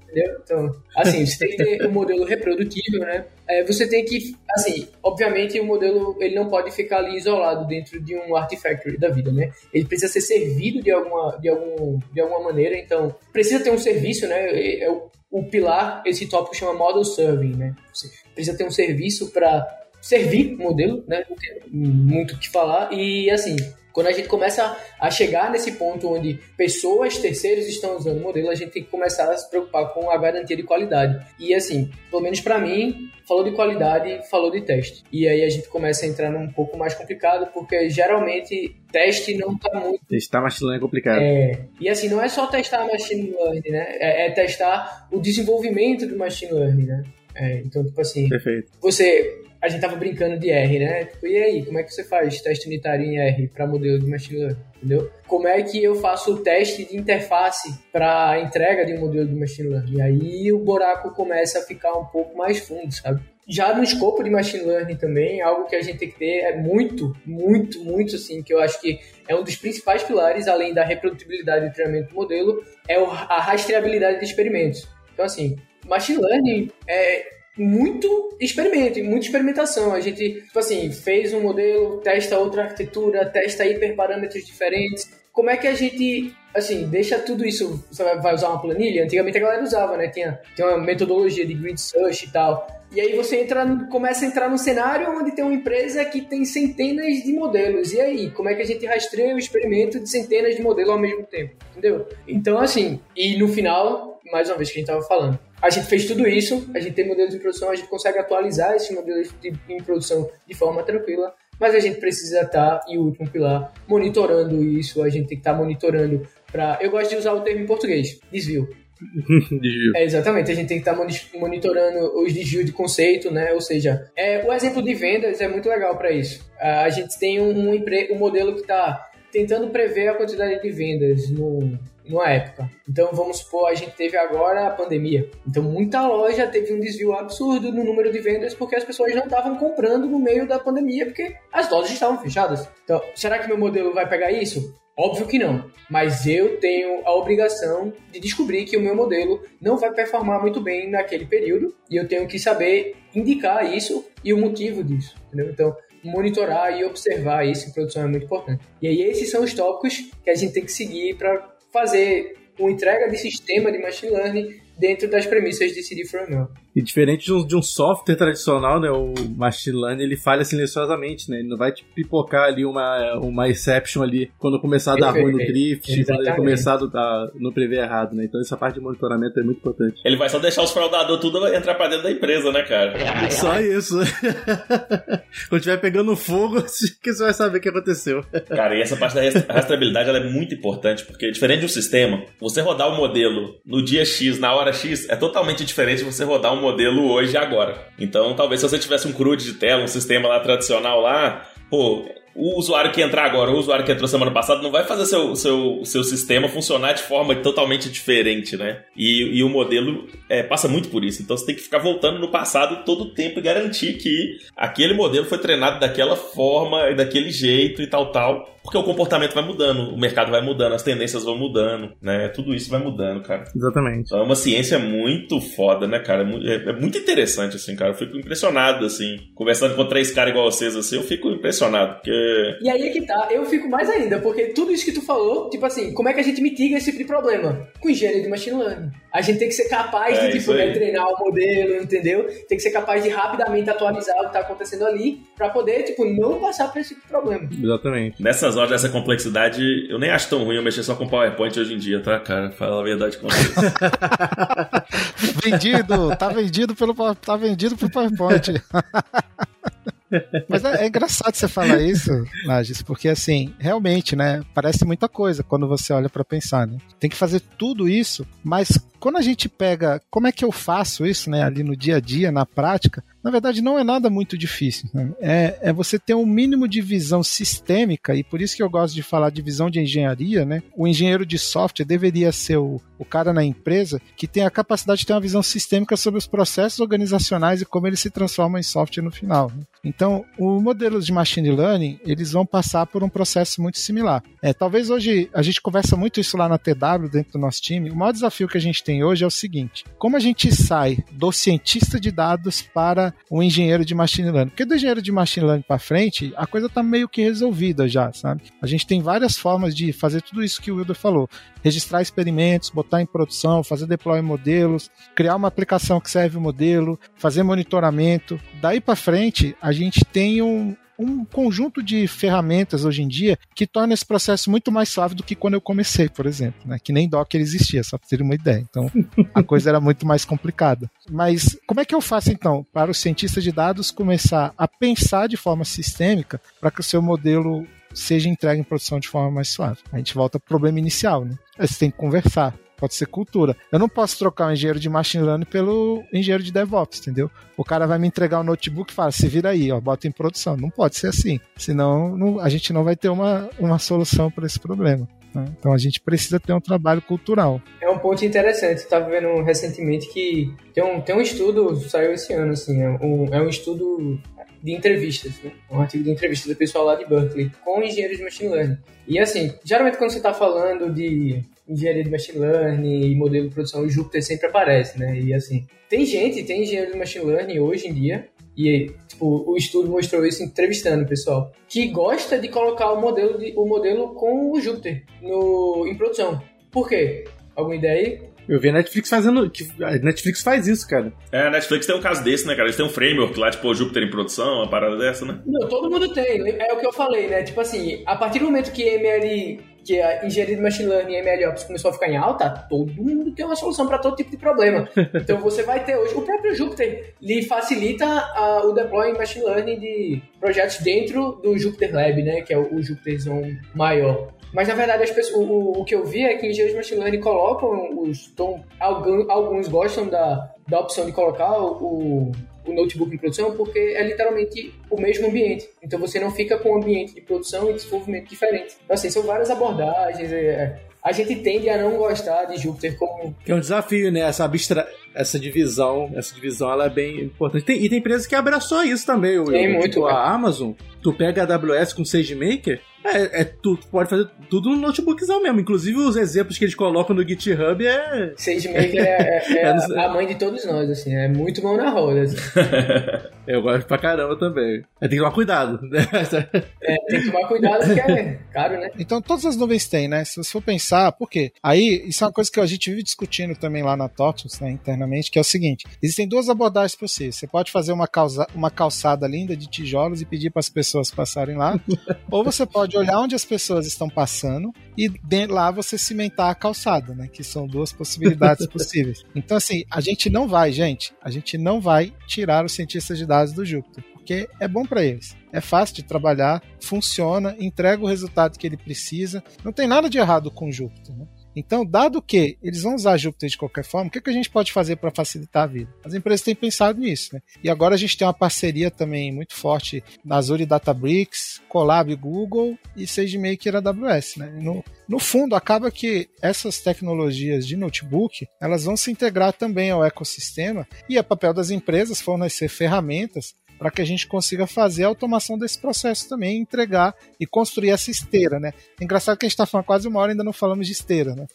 entendeu? Então, assim, você tem que ter um modelo reprodutível, né? É, você tem que, assim, obviamente o modelo ele não pode ficar ali isolado dentro de um artifactory da vida, né? Ele precisa ser servido de alguma, de algum, de alguma maneira, então precisa ter um serviço, né? É, é o, o pilar, esse tópico chama Model Serving, né? Você precisa ter um serviço para servir modelo, né? Não tem muito o que falar. E assim, quando a gente começa a chegar nesse ponto onde pessoas terceiras estão usando o modelo, a gente tem que começar a se preocupar com a garantia de qualidade. E assim, pelo menos para mim, falou de qualidade, falou de teste. E aí a gente começa a entrar num pouco mais complicado, porque geralmente teste não tá muito. Testar machine learning é complicado. É. E assim, não é só testar machine learning, né? É, é testar o desenvolvimento do machine learning, né? É, então, tipo assim, Perfeito. você a gente tava brincando de R, né? Tipo, e aí, como é que você faz teste unitário em R para modelo de machine learning, entendeu? Como é que eu faço o teste de interface para entrega de um modelo de machine learning? E aí o buraco começa a ficar um pouco mais fundo, sabe? Já no escopo de machine learning também, algo que a gente tem que ter é muito, muito, muito assim, que eu acho que é um dos principais pilares, além da reprodutibilidade do treinamento do modelo, é a rastreabilidade de experimentos. Então, assim, machine learning é, muito experimento, muita experimentação. A gente, tipo assim, fez um modelo, testa outra arquitetura, testa hiperparâmetros diferentes. Como é que a gente, assim, deixa tudo isso? Você vai usar uma planilha? Antigamente a galera usava, né? Tinha, tinha uma metodologia de grid search e tal. E aí você entra, começa a entrar num cenário onde tem uma empresa que tem centenas de modelos. E aí, como é que a gente rastreia o experimento de centenas de modelos ao mesmo tempo? Entendeu? Então, assim, e no final, mais uma vez que a gente estava falando, a gente fez tudo isso, a gente tem modelos de produção, a gente consegue atualizar esses modelos de, em produção de forma tranquila, mas a gente precisa estar, e o último pilar, monitorando isso, a gente tem que estar monitorando para. Eu gosto de usar o termo em português, desvio. desvio. É, exatamente, a gente tem que estar monitorando os desvios de conceito, né? Ou seja, é, o exemplo de vendas é muito legal para isso. A gente tem um, um, um modelo que está tentando prever a quantidade de vendas no, numa época. Então, vamos supor, a gente teve agora a pandemia. Então, muita loja teve um desvio absurdo no número de vendas porque as pessoas não estavam comprando no meio da pandemia porque as lojas estavam fechadas. Então, será que meu modelo vai pegar isso? Óbvio que não, mas eu tenho a obrigação de descobrir que o meu modelo não vai performar muito bem naquele período e eu tenho que saber indicar isso e o motivo disso, entendeu? Então, monitorar e observar isso em produção é muito importante. E aí esses são os tópicos que a gente tem que seguir para fazer uma entrega de sistema de machine learning dentro das premissas de CD for ML. E diferente de um, de um, software tradicional, né, o machine learning ele falha silenciosamente, né? Ele não vai te pipocar ali uma, uma exception ali quando começar a dar ruim no drift, Exatamente. quando ele começar a dar, no prever errado, né? Então essa parte de monitoramento é muito importante. Ele vai só deixar os fraudadores tudo entrar pra dentro da empresa, né, cara? Só isso. quando estiver pegando fogo, que você vai saber o que aconteceu. Cara, e essa parte da rastreabilidade ela é muito importante, porque diferente de um sistema, você rodar o modelo no dia X, na hora X, é totalmente diferente de você rodar um modelo hoje agora. Então, talvez se você tivesse um CRUD de tela, um sistema lá tradicional lá, pô, o usuário que entrar agora, o usuário que entrou semana passada, não vai fazer seu, seu, seu sistema funcionar de forma totalmente diferente, né? E, e o modelo é, passa muito por isso. Então você tem que ficar voltando no passado todo o tempo e garantir que aquele modelo foi treinado daquela forma, daquele jeito e tal, tal. Porque o comportamento vai mudando, o mercado vai mudando, as tendências vão mudando, né? Tudo isso vai mudando, cara. Exatamente. Então é uma ciência muito foda, né, cara? É, é, muito interessante, assim, cara. Eu fico impressionado, assim. Conversando com três caras igual vocês, assim, eu fico impressionado, porque... E aí é que tá, eu fico mais ainda, porque tudo isso que tu falou, tipo assim, como é que a gente mitiga esse tipo de problema? Com engenharia de machine learning. A gente tem que ser capaz é, de, tipo, né, treinar o modelo, entendeu? Tem que ser capaz de rapidamente atualizar o que tá acontecendo ali, para poder, tipo, não passar por esse tipo de problema. Exatamente. Nessas horas dessa complexidade, eu nem acho tão ruim eu mexer só com PowerPoint hoje em dia, tá, cara? Fala a verdade com vocês. vendido, tá vendido pelo tá vendido pelo PowerPoint. Mas é, é, engraçado você falar isso, Lages, porque assim, realmente, né, parece muita coisa quando você olha para pensar, né? Tem que fazer tudo isso, mas quando a gente pega como é que eu faço isso, né, ali no dia a dia, na prática, na verdade não é nada muito difícil. Né? É, é você ter um mínimo de visão sistêmica, e por isso que eu gosto de falar de visão de engenharia, né? O engenheiro de software deveria ser o, o cara na empresa que tem a capacidade de ter uma visão sistêmica sobre os processos organizacionais e como eles se transformam em software no final. Né? Então, os modelos de machine learning, eles vão passar por um processo muito similar. É, talvez hoje, a gente conversa muito isso lá na TW, dentro do nosso time, o maior desafio que a gente tem hoje é o seguinte, como a gente sai do cientista de dados para o engenheiro de machine learning? Porque do engenheiro de machine learning para frente, a coisa está meio que resolvida já, sabe? A gente tem várias formas de fazer tudo isso que o Wilder falou, registrar experimentos, botar em produção, fazer deploy modelos, criar uma aplicação que serve o modelo, fazer monitoramento. Daí para frente, a gente tem um, um conjunto de ferramentas hoje em dia que torna esse processo muito mais suave do que quando eu comecei, por exemplo, né? Que nem Docker existia, só para ter uma ideia. Então, a coisa era muito mais complicada. Mas como é que eu faço então para o cientista de dados começar a pensar de forma sistêmica para que o seu modelo seja entregue em produção de forma mais suave? A gente volta para o problema inicial, né? Você tem que conversar pode ser cultura. Eu não posso trocar um engenheiro de machine learning pelo engenheiro de DevOps, entendeu? O cara vai me entregar o um notebook e fala, se vira aí, ó, bota em produção. Não pode ser assim. Senão não, a gente não vai ter uma, uma solução para esse problema. Né? Então a gente precisa ter um trabalho cultural. É um ponto interessante. Eu estava vendo recentemente que tem um, tem um estudo, saiu esse ano, assim, é um, é um estudo de entrevistas, né? um artigo de entrevistas do pessoal lá de Berkeley com engenheiros de machine learning. E assim, geralmente quando você está falando de engenharia de machine learning e modelo de produção, o Jupyter sempre aparece, né? E assim, tem gente, tem engenheiro de machine learning hoje em dia, e tipo, o estudo mostrou isso entrevistando o pessoal, que gosta de colocar o modelo, de, o modelo com o Jupyter no, em produção. Por quê? Alguma ideia aí? Eu vi a Netflix fazendo. A Netflix faz isso, cara. É, a Netflix tem um caso desse, né, cara? Eles têm um framework lá, tipo, o Jupyter em produção, uma parada dessa, né? Não, todo mundo tem. É o que eu falei, né? Tipo assim, a partir do momento que ML que a engenharia de machine learning e MLOps começou a ficar em alta, todo mundo tem uma solução para todo tipo de problema. Então você vai ter hoje, o próprio Jupyter lhe facilita a, o deploy em machine learning de projetos dentro do Jupyter Lab, né, que é o, o Jupyter Zone maior. Mas na verdade pessoas, o, o, que eu vi é que engenheiros de machine learning colocam os. Tom, alguns, alguns gostam da, da opção de colocar o, o notebook em produção porque é literalmente o mesmo ambiente. Então você não fica com um ambiente de produção e desenvolvimento diferente. Então, assim, são várias abordagens. É, a gente tende a não gostar de Júpiter como. É um desafio, né? Essa, abstra... essa divisão. Essa divisão ela é bem importante. Tem... E tem empresa que abraçou isso também. Tem o, muito. Tipo, a Amazon, tu pega a AWS com SageMaker É, é tu pode fazer tudo no notebookzão mesmo. Inclusive os exemplos que eles colocam no GitHub é. SageMaker é, é, é a, a, mãe de todos nós, assim, é muito mão na roda. Assim. Eu gosto pra caramba também. Tem que tomar cuidado. é, tem que tomar cuidado porque é caro, né? Então todas as nuvens têm, né? Se você for pensar, por quê? Aí, isso é uma coisa que a gente vive discutindo também lá na TOTUS, né, internamente, que é o seguinte: existem duas abordagens possíveis. Você pode fazer uma, calça, uma calçada linda de tijolos e pedir para as pessoas passarem lá, ou você pode olhar onde as pessoas estão passando e lá você cimentar a calçada, né? Que são duas possibilidades possíveis. Então, assim, a gente não vai, gente, a gente não vai tirar os cientistas de dados do Júpiter, porque é bom para eles. É fácil de trabalhar, funciona, entrega o resultado que ele precisa. Não tem nada de errado com o Júpiter, né? Então, dado que eles vão usar Jupyter de qualquer forma, o que, que a gente pode fazer para facilitar a vida? As empresas têm pensado nisso, né? E agora a gente tem uma parceria também muito forte na Azure Databricks, Colab Google e SageMaker AWS, né? No, no fundo, acaba que essas tecnologias de notebook, elas vão se integrar também ao ecossistema e é papel das empresas fornecer ferramentas para que a gente consiga fazer a automação desse processo também, entregar e construir essa esteira, né? É engraçado que a gente está falando quase uma hora e ainda não falamos de esteira, né?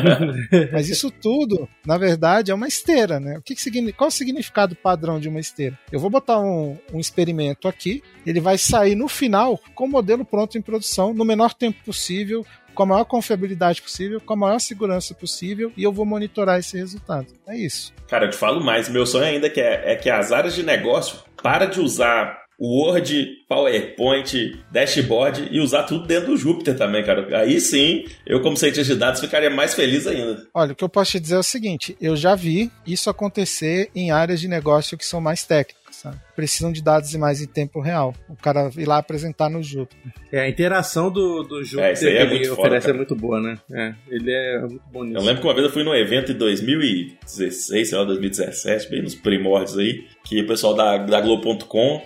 Mas isso tudo, na verdade, é uma esteira, né? O que, que significa, qual o significado padrão de uma esteira? Eu vou botar um, um experimento aqui, ele vai sair no final com o modelo pronto em produção no menor tempo possível, com a maior confiabilidade possível, com a maior segurança possível e eu vou monitorar esse resultado. É isso. Cara, eu te falo mais. Meu sonho ainda é que, é, é que as áreas de negócio para de usar o Word, PowerPoint, Dashboard e usar tudo dentro do Jupyter também, cara. Aí sim, eu como cientista de dados ficaria mais feliz ainda. Olha, o que eu posso te dizer é o seguinte, eu já vi isso acontecer em áreas de negócio que são mais técnicas sabe? Precisam de dados mais em tempo real. O cara ir lá apresentar no Jupyter. É, a interação do, do Jupyter é, é ele oferece foda, é muito boa, né? É, ele é muito bom nisso. Eu lembro que uma vez eu fui num evento em 2016, sei lá, 2017, bem nos primórdios aí, que o pessoal da, da Globo.com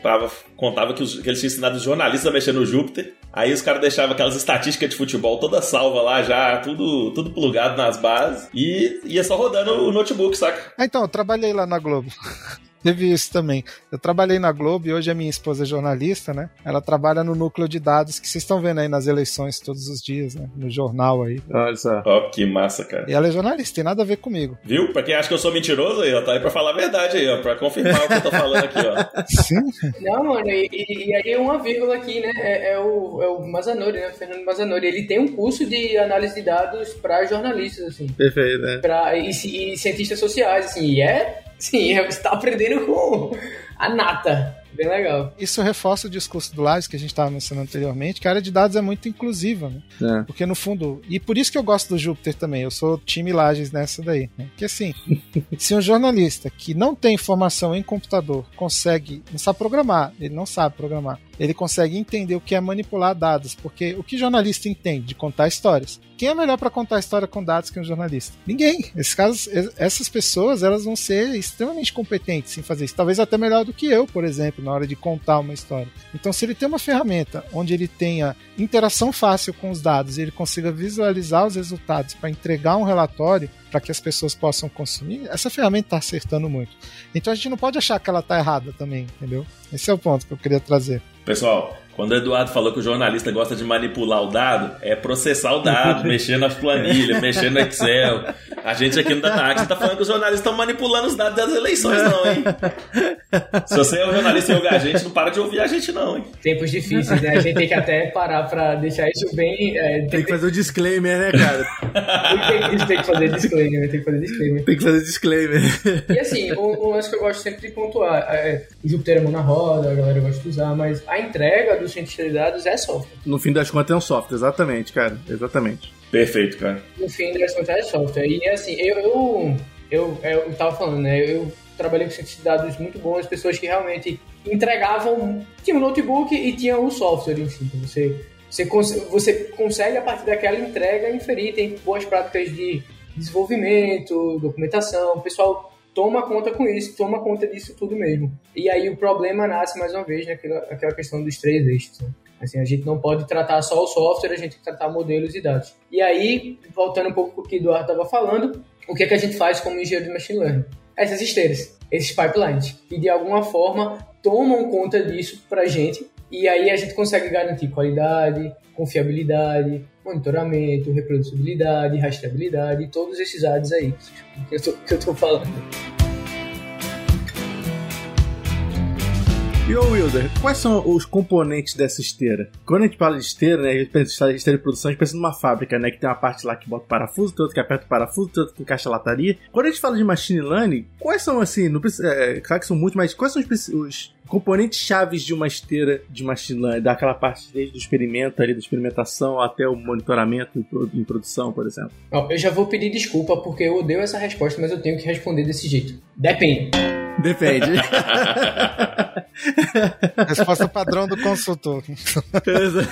contava que, os, que eles tinham ensinado os jornalistas a mexer no Jupyter. Aí os caras deixavam aquelas estatísticas de futebol toda salva lá já, tudo, tudo plugado nas bases, e ia só rodando o notebook, saca? Ah, então, eu trabalhei lá na Globo. Teve isso também. Eu trabalhei na Globo e hoje a minha esposa é jornalista, né? Ela trabalha no núcleo de dados que vocês estão vendo aí nas eleições todos os dias, né? No jornal aí. Olha só. Ó, oh, que massa, cara. E ela é jornalista, tem nada a ver comigo. Viu? Pra quem acha que eu sou mentiroso, aí, ó, tá aí pra falar a verdade aí, ó, pra confirmar o que eu tô falando aqui, ó. Sim. Não, mano, e, e, aí uma vírgula aqui, né? É, é, o, é o Mazanori, né? Fernando Mazanori. Ele tem um curso de análise de dados pra jornalistas, assim. Perfeito, né? Pra, e, e cientistas sociais, assim. E é Sim, você está aprendendo com a nata. Bem legal. Isso reforça o discurso do Lages que a gente estava mencionando anteriormente, que a área de dados é muito inclusiva, né? É. Porque no fundo, e por isso que eu gosto do Júpiter também, eu sou time Lages nessa daí, né? Porque assim, se um jornalista que não tem formação em computador consegue, não sabe programar, ele não sabe programar, ele consegue entender o que é manipular dados, porque o que jornalista entende de contar histórias? Quem é melhor para contar história com dados que um jornalista? Ninguém. Esses casos, essas pessoas, elas vão ser extremamente competentes em fazer isso, talvez até melhor do que eu, por exemplo, na hora de contar uma história. Então, se ele tem uma ferramenta onde ele tenha interação fácil com os dados, e ele consiga visualizar os resultados para entregar um relatório, para que as pessoas possam consumir, essa ferramenta está acertando muito. Então a gente não pode achar que ela está errada também, entendeu? Esse é o ponto que eu queria trazer. Pessoal, quando o Eduardo falou que o jornalista gosta de manipular o dado, é processar o dado, mexer nas planilhas, mexer no Excel. A gente aqui no DataAx tá falando que os jornalistas estão manipulando os dados das eleições, não, hein? Se você é um jornalista e ouve a gente, não para de ouvir a gente, não, hein? Tempos difíceis, né? A gente tem que até parar pra deixar isso bem. É, tem, tem, que fazer o disclaimer, né, cara? tem, que, tem que fazer disclaimer, tem que fazer disclaimer. Tem que fazer disclaimer. E assim, um lance que eu gosto sempre de pontuar: é, o Júpiter é mão na roda, a galera gosta de usar, mas a entrega do cientista de dados é software. No fim das contas é um software, exatamente, cara. Exatamente. Perfeito, cara. No fim das contas é software. E assim, eu, eu, eu, eu tava falando, né? Eu trabalhei com cientistas de dados muito bons, pessoas que realmente entregavam, tinha um notebook e tinha o um software em si. Então você, você, você consegue, a partir daquela entrega, inferir, tem boas práticas de desenvolvimento, documentação, o pessoal toma conta com isso, toma conta disso tudo mesmo. E aí o problema nasce mais uma vez naquela aquela questão dos três eixos. Né? Assim, a gente não pode tratar só o software, a gente tem que tratar modelos e dados. E aí, voltando um pouco para o que o Eduardo estava falando, o que, é que a gente faz como engenheiro de machine learning? Essas esteiras, esses pipelines, que de alguma forma tomam conta disso para a gente E aí a gente consegue garantir qualidade, confiabilidade, monitoramento, reproduzibilidade, rastreabilidade, todos esses dados aí que eu tô, que eu tô falando. E ô Wilder, quais são os componentes dessa esteira? Quando a gente fala de esteira, né, a gente pensa em esteira de produção, a gente pensa numa fábrica, né, que tem uma parte lá que bota parafuso, tem outra que aperta o parafuso, tem outra que encaixa a lataria. Quando a gente fala de machine learning, quais são, assim, não precisa, é, claro que são muitos, mas quais são os, os componentes chaves de uma esteira de machine learning, daquela parte desde o experimento ali, da experimentação até o monitoramento em produção, por exemplo? Eu já vou pedir desculpa porque eu odeio essa resposta, mas eu tenho que responder desse jeito. Depende. Depende. Resposta padrão do consultor.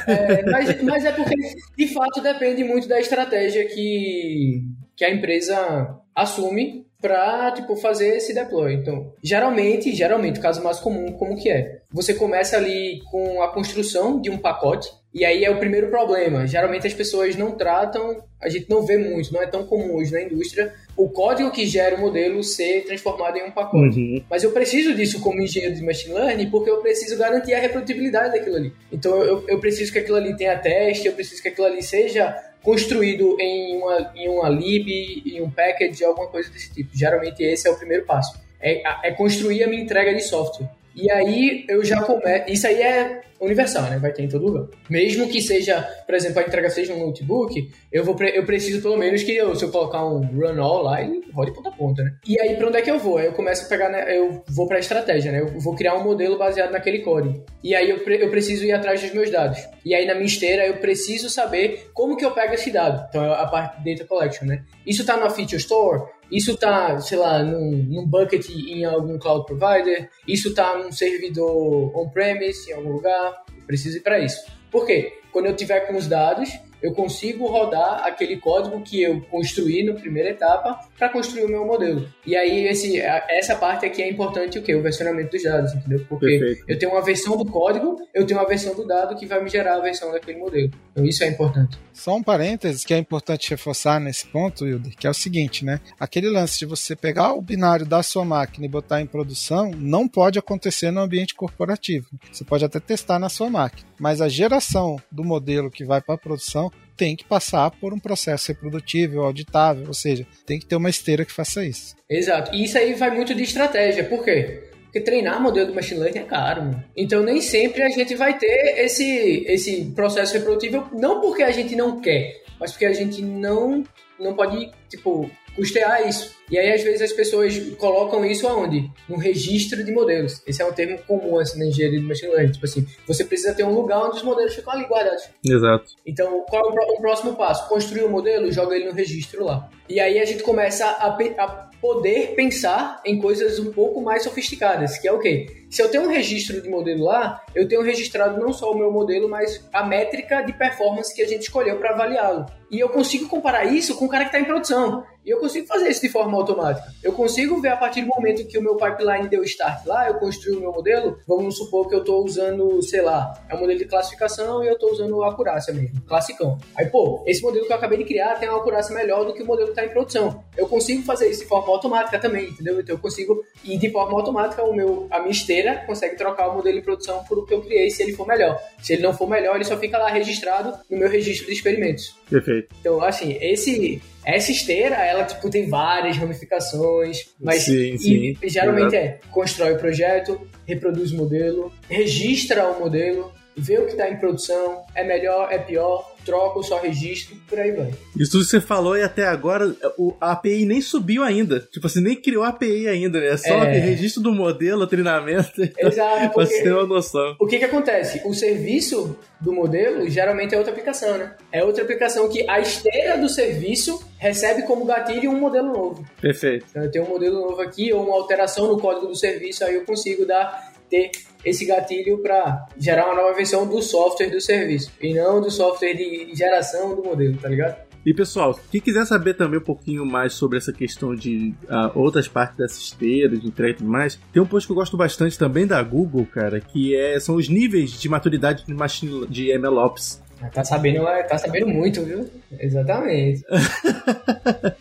É, mas, mas é porque, de fato, depende muito da estratégia que, que a empresa assume para tipo fazer esse deploy. Então, geralmente, geralmente, o caso mais comum como que é? Você começa ali com a construção de um pacote e aí é o primeiro problema. Geralmente as pessoas não tratam, a gente não vê muito, não é tão comum hoje na indústria o código que gera o modelo ser transformado em um pacote. Uhum. Mas eu preciso disso como engenheiro de machine learning porque eu preciso garantir a reprodutibilidade daquilo ali. Então eu, eu preciso que aquilo ali tenha teste, eu preciso que aquilo ali seja construído em uma, em uma lib, em um package, alguma coisa desse tipo. Geralmente esse é o primeiro passo. É, é construir a minha entrega de software. E aí eu já começo. Isso aí é universal, né? Vai ter em todo lugar. Mesmo que seja, por exemplo, a entrega seja um notebook, eu vou eu preciso pelo menos que eu, se eu colocar um run all lá, ele rode ponta a ponta, né? E aí para onde é que eu vou? Aí eu começo a pegar, né? eu vou para a estratégia, né? Eu vou criar um modelo baseado naquele código. E aí eu, eu preciso ir atrás dos meus dados. E aí na minha esteira eu preciso saber como que eu pego esse dado. Então é a parte data collection, né? Isso tá na feature store, isso tá, sei lá, num, num bucket em algum cloud provider, isso tá num servidor on-premise em algum lugar, preciso ir para isso. Por quê? Quando eu tiver com os dados, eu consigo rodar aquele código que eu construí na primeira etapa para construir o meu modelo. E aí esse, essa parte aqui é importante o que? O versionamento dos dados, entendeu? Porque Perfeito. eu tenho uma versão do código, eu tenho uma versão do dado que vai me gerar a versão daquele modelo. Então isso é importante. Só um parênteses que é importante reforçar nesse ponto, Wilder, que é o seguinte, né? Aquele lance de você pegar o binário da sua máquina e botar em produção não pode acontecer no ambiente corporativo. Você pode até testar na sua máquina, mas a geração do modelo que vai para a produção tem que passar por um processo reprodutivo, auditável, ou seja, tem que ter uma esteira que faça isso. Exato. E isso aí vai muito de estratégia. Por quê? Porque treinar modelo de machine learning é caro. Mano. Então nem sempre a gente vai ter esse, esse processo reprodutivo, não porque a gente não quer, mas porque a gente não, não pode, tipo, custear isso. E aí, às vezes, as pessoas colocam isso aonde? No registro de modelos. Esse é um termo comum assim, na engenharia de machine learning. Tipo assim, você precisa ter um lugar onde os modelos ficam ali guardados. Exato. Então, qual é o próximo passo? Construir o um modelo e joga ele no registro lá. E aí a gente começa a, a poder pensar em coisas um pouco mais sofisticadas, que é o quê? Se eu tenho um registro de modelo lá, eu tenho registrado não só o meu modelo, mas a métrica de performance que a gente escolheu para avaliá-lo. E eu consigo comparar isso com o cara que está em produção. E eu consigo fazer isso de forma automática. Eu consigo ver a partir do momento que o meu pipeline deu start lá, eu construí o meu modelo. Vamos supor que eu estou usando, sei lá, é um modelo de classificação e eu estou usando a acurácia mesmo, classicão. Aí, pô, esse modelo que eu acabei de criar tem uma acurácia melhor do que o modelo está em produção. Eu consigo fazer isso de forma automática também, entendeu? Então eu consigo, e de forma automática, o meu, a minha esteira consegue trocar o modelo em produção por o que eu criei se ele for melhor. Se ele não for melhor, ele só fica lá registrado no meu registro de experimentos. Perfeito. Então, assim, esse essa esteira, ela tipo, tem várias ramificações, mas sim, sim, e, geralmente é constrói o projeto, reproduz o modelo, registra o modelo, vê o que está em produção, é melhor, é pior, troca ou só registro, por aí vai. Isso tudo que você falou e até agora o, a API nem subiu ainda. Tipo, você nem criou a API ainda, né? É só é... registro do modelo, treinamento. Exato. pra você ter uma noção. O que que acontece? O serviço do modelo geralmente é outra aplicação, né? É outra aplicação que a esteira do serviço recebe como gatilho um modelo novo. Perfeito. Então eu tenho um modelo novo aqui ou uma alteração no código do serviço, aí eu consigo dar ter esse gatilho para gerar uma nova versão do software do serviço e não do software de geração do modelo, tá ligado? E pessoal, quem quiser saber também um pouquinho mais sobre essa questão de uh, outras partes dessa esteira, de entrega e tudo mais, tem um post que eu gosto bastante também da Google, cara, que é, são os níveis de maturidade de, machine, de MLOps. Tá sabendo, tá sabendo muito, viu? Exatamente.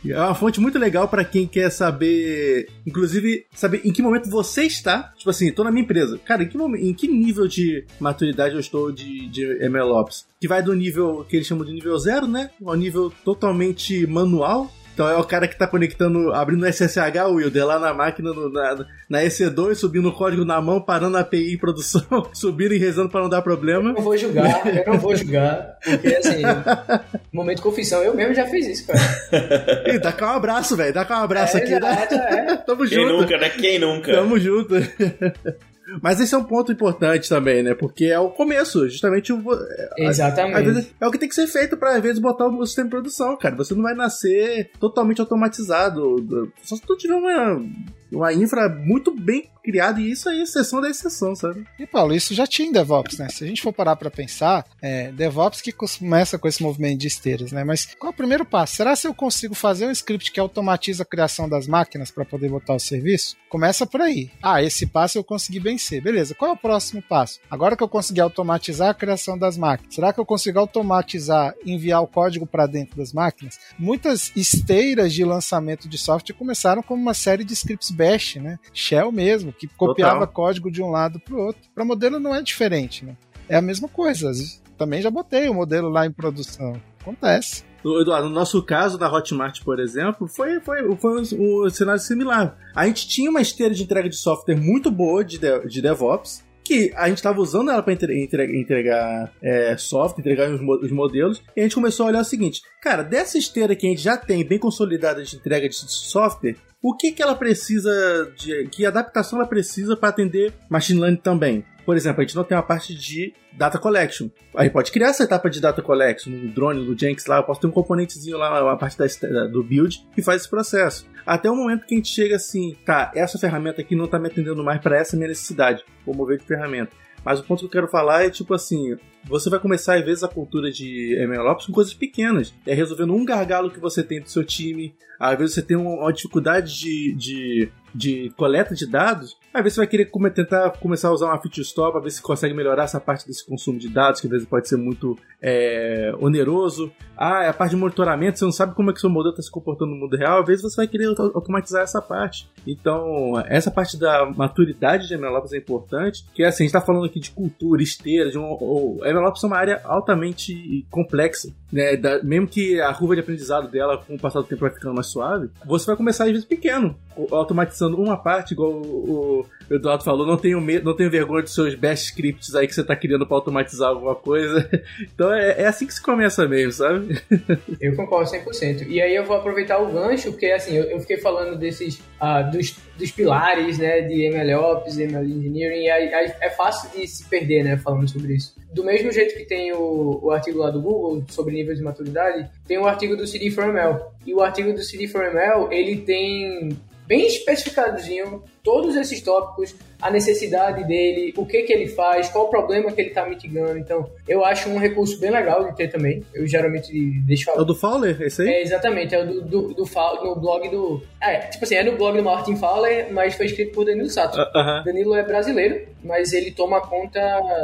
É uma fonte muito legal para quem quer saber, inclusive, saber em que momento você está. Tipo assim, tô na minha empresa. Cara, em que, momento, em que nível de maturidade eu estou de, de MLOps? Que vai do nível que eles chamam de nível zero, né? Ao nível totalmente manual, então é o cara que tá conectando, abrindo o SSH, Wilder, lá na máquina, no, na, na EC2, subindo o código na mão, parando a API em produção, subindo e rezando pra não dar problema. Eu não vou julgar, eu não vou julgar, porque assim, momento de confissão, eu mesmo já fiz isso, cara. E dá cá um abraço, velho, dá cá um abraço É, aqui, né? é, é. Tamo Quem junto. nunca, né? Quem nunca? Tamo junto. Mas esse é um ponto importante também, né? Porque é o começo, justamente o. Exatamente. Às vezes, é o que tem que ser feito pra, às vezes, botar o sistema de produção, cara. Você não vai nascer totalmente automatizado. Só se tu tiver uma, uma infra muito bem criada, e isso aí é exceção da exceção, sabe? E Paulo, isso já tinha em DevOps, né? Se a gente for parar para pensar, é, DevOps que começa com esse movimento de esteiras, né? Mas qual é o primeiro passo? Será se eu consigo fazer um script que automatiza a criação das máquinas para poder botar o serviço? Começa por aí. Ah, esse passo eu consegui vencer. Beleza, qual é o próximo passo? Agora que eu consegui automatizar a criação das máquinas, será que eu consigo automatizar, enviar o código para dentro das máquinas? Muitas esteiras de lançamento de software começaram como uma série de scripts bash, né? Shell mesmo, que copiava Total. código de um lado para o outro. Para modelo não é diferente, né? É a mesma coisa. Também já botei o modelo lá em produção. Acontece. Eduardo, no nosso caso, da Hotmart, por exemplo, foi, foi, foi um, um cenário similar. A gente tinha uma esteira de entrega de software muito boa de, de, de DevOps, que a gente estava usando ela para entregar, entregar é, software, entregar os, os modelos, e a gente começou a olhar o seguinte: cara, dessa esteira que a gente já tem bem consolidada de entrega de software, o que, que ela precisa de. que adaptação ela precisa para atender machine learning também? Por exemplo, a gente não tem uma parte de data collection. A gente pode criar essa etapa de data collection no drone, no Jenks lá, eu posso ter um componentezinho lá, uma parte da, do build que faz esse processo. Até o momento que a gente chega assim, tá, essa ferramenta aqui não tá me atendendo mais para essa minha necessidade, vou mover de ferramenta. Mas o ponto que eu quero falar é tipo assim, você vai começar às vezes a cultura de MLOps com coisas pequenas. É resolvendo um gargalo que você tem do seu time. Às vezes você tem uma, dificuldade de, de, de coleta de dados. Às vezes você vai querer come- tentar começar a usar uma feature store para ver se consegue melhorar essa parte desse consumo de dados, que às vezes pode ser muito é, oneroso. Ah, é a parte de monitoramento, você não sabe como é que seu modelo está se comportando no mundo real. Às vezes você vai querer auto- automatizar essa parte. Então, essa parte da maturidade de MLOps é importante. Que é assim, a gente está falando aqui de cultura, esteira, de um, o MLOps é uma área altamente complexa. Né? Da- mesmo que a curva de aprendizado dela, com o passar do tempo, vai ficando mais suave, você vai começar às vezes pequeno, automatizando uma parte, igual o, o Eduardo falou, não tenho, medo, não tenho vergonha dos seus bash scripts aí que você está criando para automatizar alguma coisa. Então é, é assim que se começa mesmo, sabe? Eu concordo 100%. E aí eu vou aproveitar o gancho, porque assim, eu, eu fiquei falando desses, ah, dos, dos pilares, né, de MLOps, ML Engineering, e aí, aí é fácil de se perder, né, falando sobre isso. Do mesmo jeito que tem o, o artigo lá do Google sobre níveis de maturidade, tem o artigo do CD4ML. E o artigo do CD4ML, ele tem bem especificadozinho todos esses tópicos, a necessidade dele, o que que ele faz, qual o problema que ele está mitigando. Então, eu acho um recurso bem legal de ter também. Eu geralmente deixo É o do Fowler, esse aí? é, exatamente, é o do, do, do Fa- no blog do. É, tipo assim, é no blog do Martin Fowler, mas foi escrito por Danilo Sato. Ah, Aham. Danilo é brasileiro, mas ele toma conta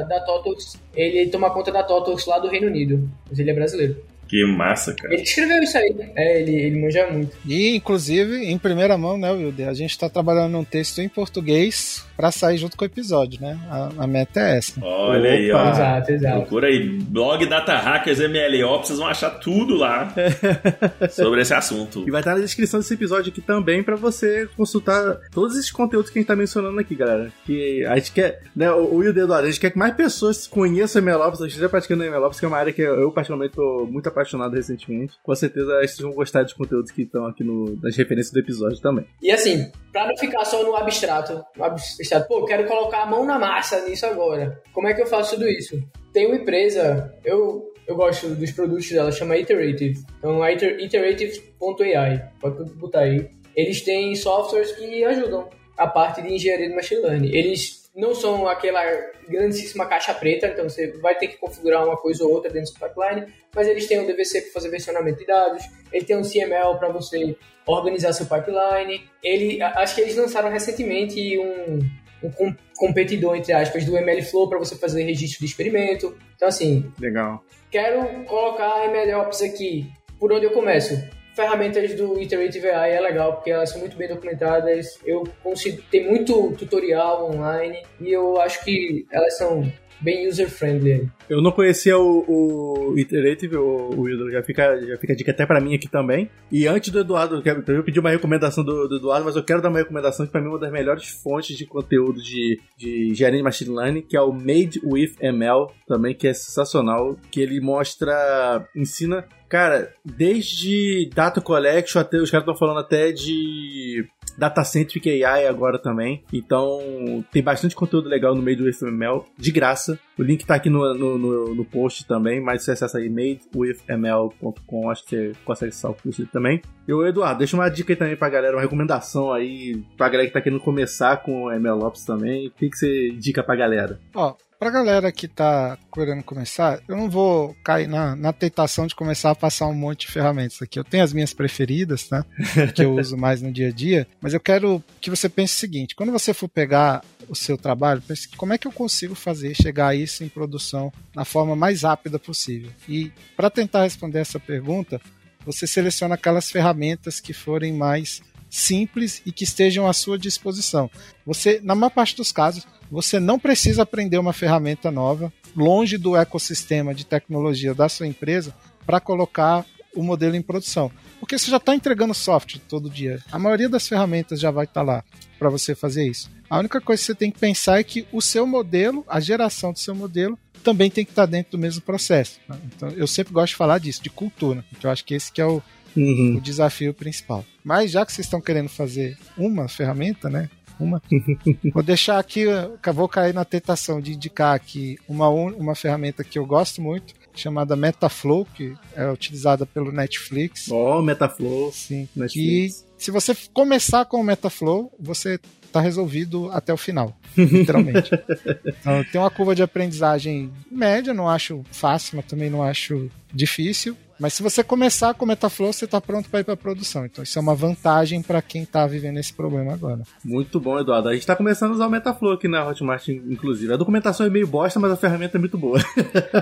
da Totox. Ele toma conta da Totox lá do Reino Unido. Mas ele é brasileiro. Que massa, cara. Ele escreveu isso aí. É, ele, ele manja muito. E, inclusive, em primeira mão, né, Wilder? A gente está trabalhando num texto em português para sair junto com o episódio, né? A, a meta é essa. Olha aí, ó. Opa. Exato, exato. Procura aí, blog Data Hackers MLOps, vocês vão achar tudo lá sobre esse assunto. E vai estar na descrição desse episódio aqui também pra você consultar todos esses conteúdos que a gente tá mencionando aqui, galera. Que a gente quer, né, o Will Eduardo, a gente quer que mais pessoas conheçam o MLOps, a gente esteja praticando MLOps, que é uma área que eu particularmente tô muito apaixonado recentemente. Com certeza vocês vão gostar dos conteúdos que estão aqui no, nas referências do episódio também. E assim, pra não ficar só no abstrato, no abstrato, pô, eu quero colocar a mão na massa nisso agora. Como é que eu faço tudo isso? Tem uma empresa, eu, eu gosto dos produtos dela, chama Iterative. Então, iter- iterative.ai, pode botar aí. Eles têm softwares que ajudam a parte de engenharia de machine learning. Eles não são aquela grandíssima caixa preta, então você vai ter que configurar uma coisa ou outra dentro do pipeline, mas eles têm um DVC para fazer versionamento de dados, ele tem um CML para você organizar seu pipeline. Ele, a- acho que eles lançaram recentemente um, um com- competidor, entre aspas, do MLflow para você fazer registro de experimento. Então, assim, Legal. quero colocar MLOps aqui. Por onde eu começo? ferramentas do Iterative AI é legal, porque elas são muito bem documentadas. Eu consigo. Tem muito tutorial online e eu acho que elas são bem user-friendly. Eu não conhecia o, o Iterative, o, o já fica, já fica a dica até pra mim aqui também. E antes do Eduardo, eu, eu pedi uma recomendação do, do, Eduardo, mas eu quero dar uma recomendação que pra mim é uma das melhores fontes de conteúdo de, de engenharia de machine learning, que é o Made with ML, também, que é sensacional, que ele mostra, ensina Cara, desde Data Collection até. Os caras estão falando até de Datacentric AI agora também. Então, tem bastante conteúdo legal no meio do FML, de graça. O link tá aqui no, no, no, no post também, mas você acessa aí madewithml.com, acho que você consegue acessar o curso também. E o Eduardo, deixa uma dica aí também pra galera, uma recomendação aí pra galera que tá querendo começar com o MLOps também. O que, que você indica pra galera? Ó, Pra galera que tá querendo começar, eu não vou cair na, na tentação de começar a passar um monte de ferramentas aqui. Eu tenho as minhas preferidas, tá? Que eu uso mais no dia a dia, mas eu quero que você pense o seguinte: quando você for pegar o seu trabalho, pense como é que eu consigo fazer chegar a isso em produção na forma mais rápida possível. E para tentar responder essa pergunta, você seleciona aquelas ferramentas que forem mais simples e que estejam à sua disposição. Você, na maior parte dos casos, você não precisa aprender uma ferramenta nova, longe do ecossistema de tecnologia da sua empresa, para colocar o modelo em produção. Porque você já está entregando software todo dia. A maioria das ferramentas já vai estar tá lá para você fazer isso. A única coisa que você tem que pensar é que o seu modelo, a geração do seu modelo, também tem que estar tá dentro do mesmo processo. Né? Então, eu sempre gosto de falar disso, de cultura. Então, eu acho que esse que é o, uhum. o desafio principal. Mas já que vocês estão querendo fazer uma ferramenta, né? uma. vou deixar aqui, vou cair na tentação de indicar aqui uma, uma ferramenta que eu gosto muito, chamada Metaflow, que é utilizada pelo Netflix. Oh, Metaflow. Sim. Netflix. E se você começar com o Metaflow, você está resolvido até o final, literalmente. então, tem uma curva de aprendizagem média, não acho fácil, mas também não acho difícil. Mas se você começar com Metaflow, você está pronto para ir para produção. Então isso é uma vantagem para quem está vivendo esse problema agora. Muito bom, Eduardo. A gente está começando a usar o Metaflow aqui na Hotmart, inclusive. A documentação é meio bosta, mas a ferramenta é muito boa.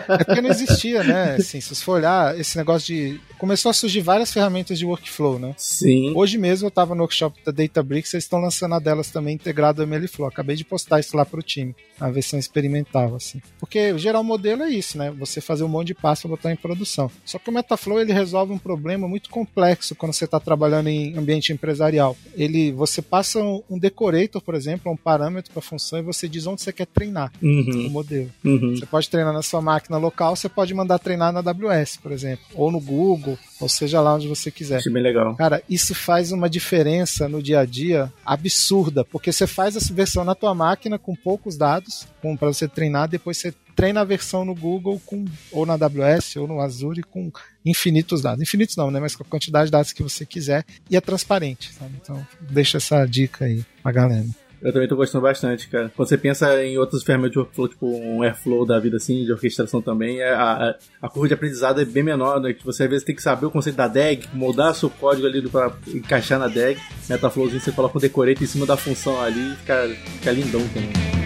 é porque não existia, né? Assim, se você for olhar, esse negócio de. Começou a surgir várias ferramentas de workflow, né? Sim. Hoje mesmo eu estava no workshop da Databricks, eles estão lançando a delas também integrado ao MLflow. Acabei de postar isso lá para o time, a versão experimental, assim. Porque gerar um modelo é isso, né? Você fazer um monte de passo para botar em produção. Só que o Metaflow ele resolve um problema muito complexo quando você está trabalhando em ambiente empresarial. Ele, você passa um, um decorator, por exemplo, um parâmetro para a função e você diz onde você quer treinar uhum. o modelo. Uhum. Você pode treinar na sua máquina local, você pode mandar treinar na AWS, por exemplo, ou no Google, ou seja lá onde você quiser. Isso é bem legal. Cara, isso faz uma diferença no dia a dia absurda, porque você faz essa versão na tua máquina com poucos dados, para você treinar, depois você treina a versão no Google com, ou na AWS ou no Azure com infinitos dados. Infinitos não, né? Mas com a quantidade de dados que você quiser e é transparente, sabe? Então, deixa essa dica aí pra galera. Eu também tô gostando bastante, cara. Quando você pensa em outras ferramentas de workflow, tipo um Airflow da vida assim, de orquestração também, é, a, a, a curva de aprendizado é bem menor, né? Que você às vezes tem que saber o conceito da DAG, moldar seu código ali para encaixar na DAG. Metaflowzinho você coloca o decorate em cima da função ali e fica, fica lindão também.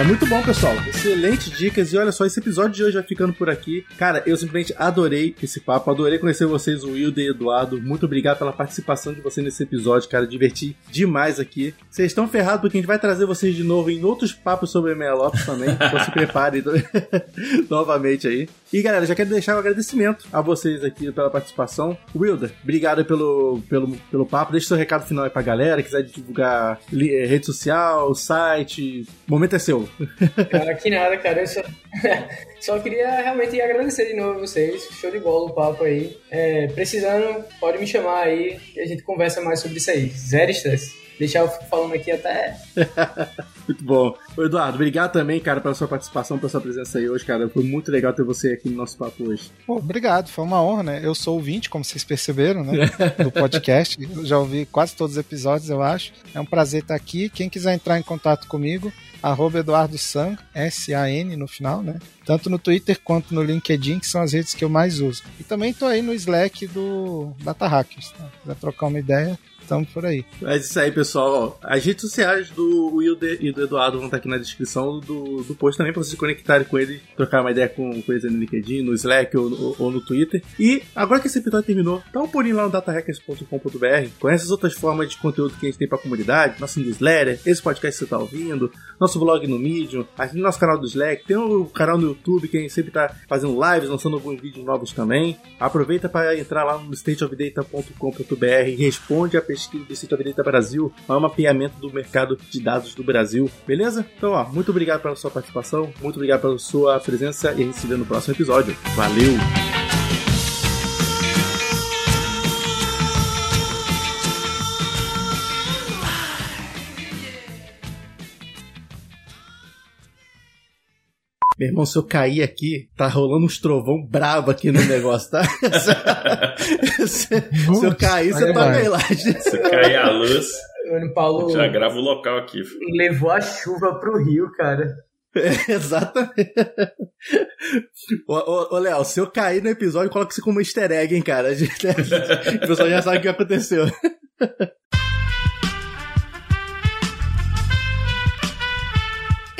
Mas muito bom, pessoal. Excelentes dicas. E olha só, esse episódio de hoje vai ficando por aqui. Cara, eu simplesmente adorei esse papo. Adorei conhecer vocês, o Wilder e Eduardo. Muito obrigado pela participação de vocês nesse episódio, cara. Diverti demais aqui. Vocês estão ferrados porque a gente vai trazer vocês de novo em outros papos sobre MLOps também. Então se preparem novamente aí. E galera, já quero deixar um agradecimento a vocês aqui pela participação. Wilder, obrigado pelo, pelo, pelo papo. Deixa seu recado final aí pra galera. Quiser divulgar eh, rede social, site. O momento é seu. Cara, que nada, cara. Eu só, só queria realmente agradecer de novo a vocês. Show de bola o papo aí. É, precisando, pode me chamar aí que a gente conversa mais sobre isso aí. Zero estresse deixar eu falando aqui até. muito bom. Ô, Eduardo, obrigado também, cara, pela sua participação, pela sua presença aí hoje, cara. Foi muito legal ter você aqui no nosso papo hoje. Pô, obrigado, foi uma honra, né? Eu sou ouvinte, como vocês perceberam, né? Do podcast. Eu já ouvi quase todos os episódios, eu acho. É um prazer estar aqui. Quem quiser entrar em contato comigo, arroba Eduardo Sang, S-A-N no final, né? Tanto no Twitter quanto no LinkedIn, que são as redes que eu mais uso. E também tô aí no Slack do Data Hackers, tá? quiser trocar uma ideia, estamos por aí. Mas isso aí, pessoal. As redes sociais do Will e do Eduardo vão estar aqui na descrição do, do post também, pra vocês se conectarem com ele, trocar uma ideia com, com eles no LinkedIn, no Slack ou, ou, ou, no Twitter. E agora que esse episódio terminou, dá um pulinho lá no datahackers.com.br, conhece as outras formas de conteúdo que a gente tem pra comunidade, nosso newsletter, esse podcast que você tá ouvindo, nosso blog no Medium, nosso canal do Slack, tem o canal no YouTube que a gente sempre tá fazendo lives, lançando alguns vídeos novos também. Aproveita para entrar lá no stateofdata.com.br e responde a pesquisa do State of Data Brasil, um mapeamento do mercado de dados do Brasil, beleza? Então, ó, muito obrigado pela sua participação, muito obrigado pela sua presença e a gente se vê no próximo episódio. Valeu! Meu irmão, se eu cair aqui, tá rolando uns trovão brabo aqui no negócio, tá? se, se eu cair, você tá meio lá. Se cair a luz, O Paulo já grava o local aqui. levou a chuva pro Rio, cara. É, exatamente. Ô, ô, ô, Léo, se eu cair no episódio, coloca isso como easter egg, hein, cara. A gente- o pessoal já sabe o que aconteceu.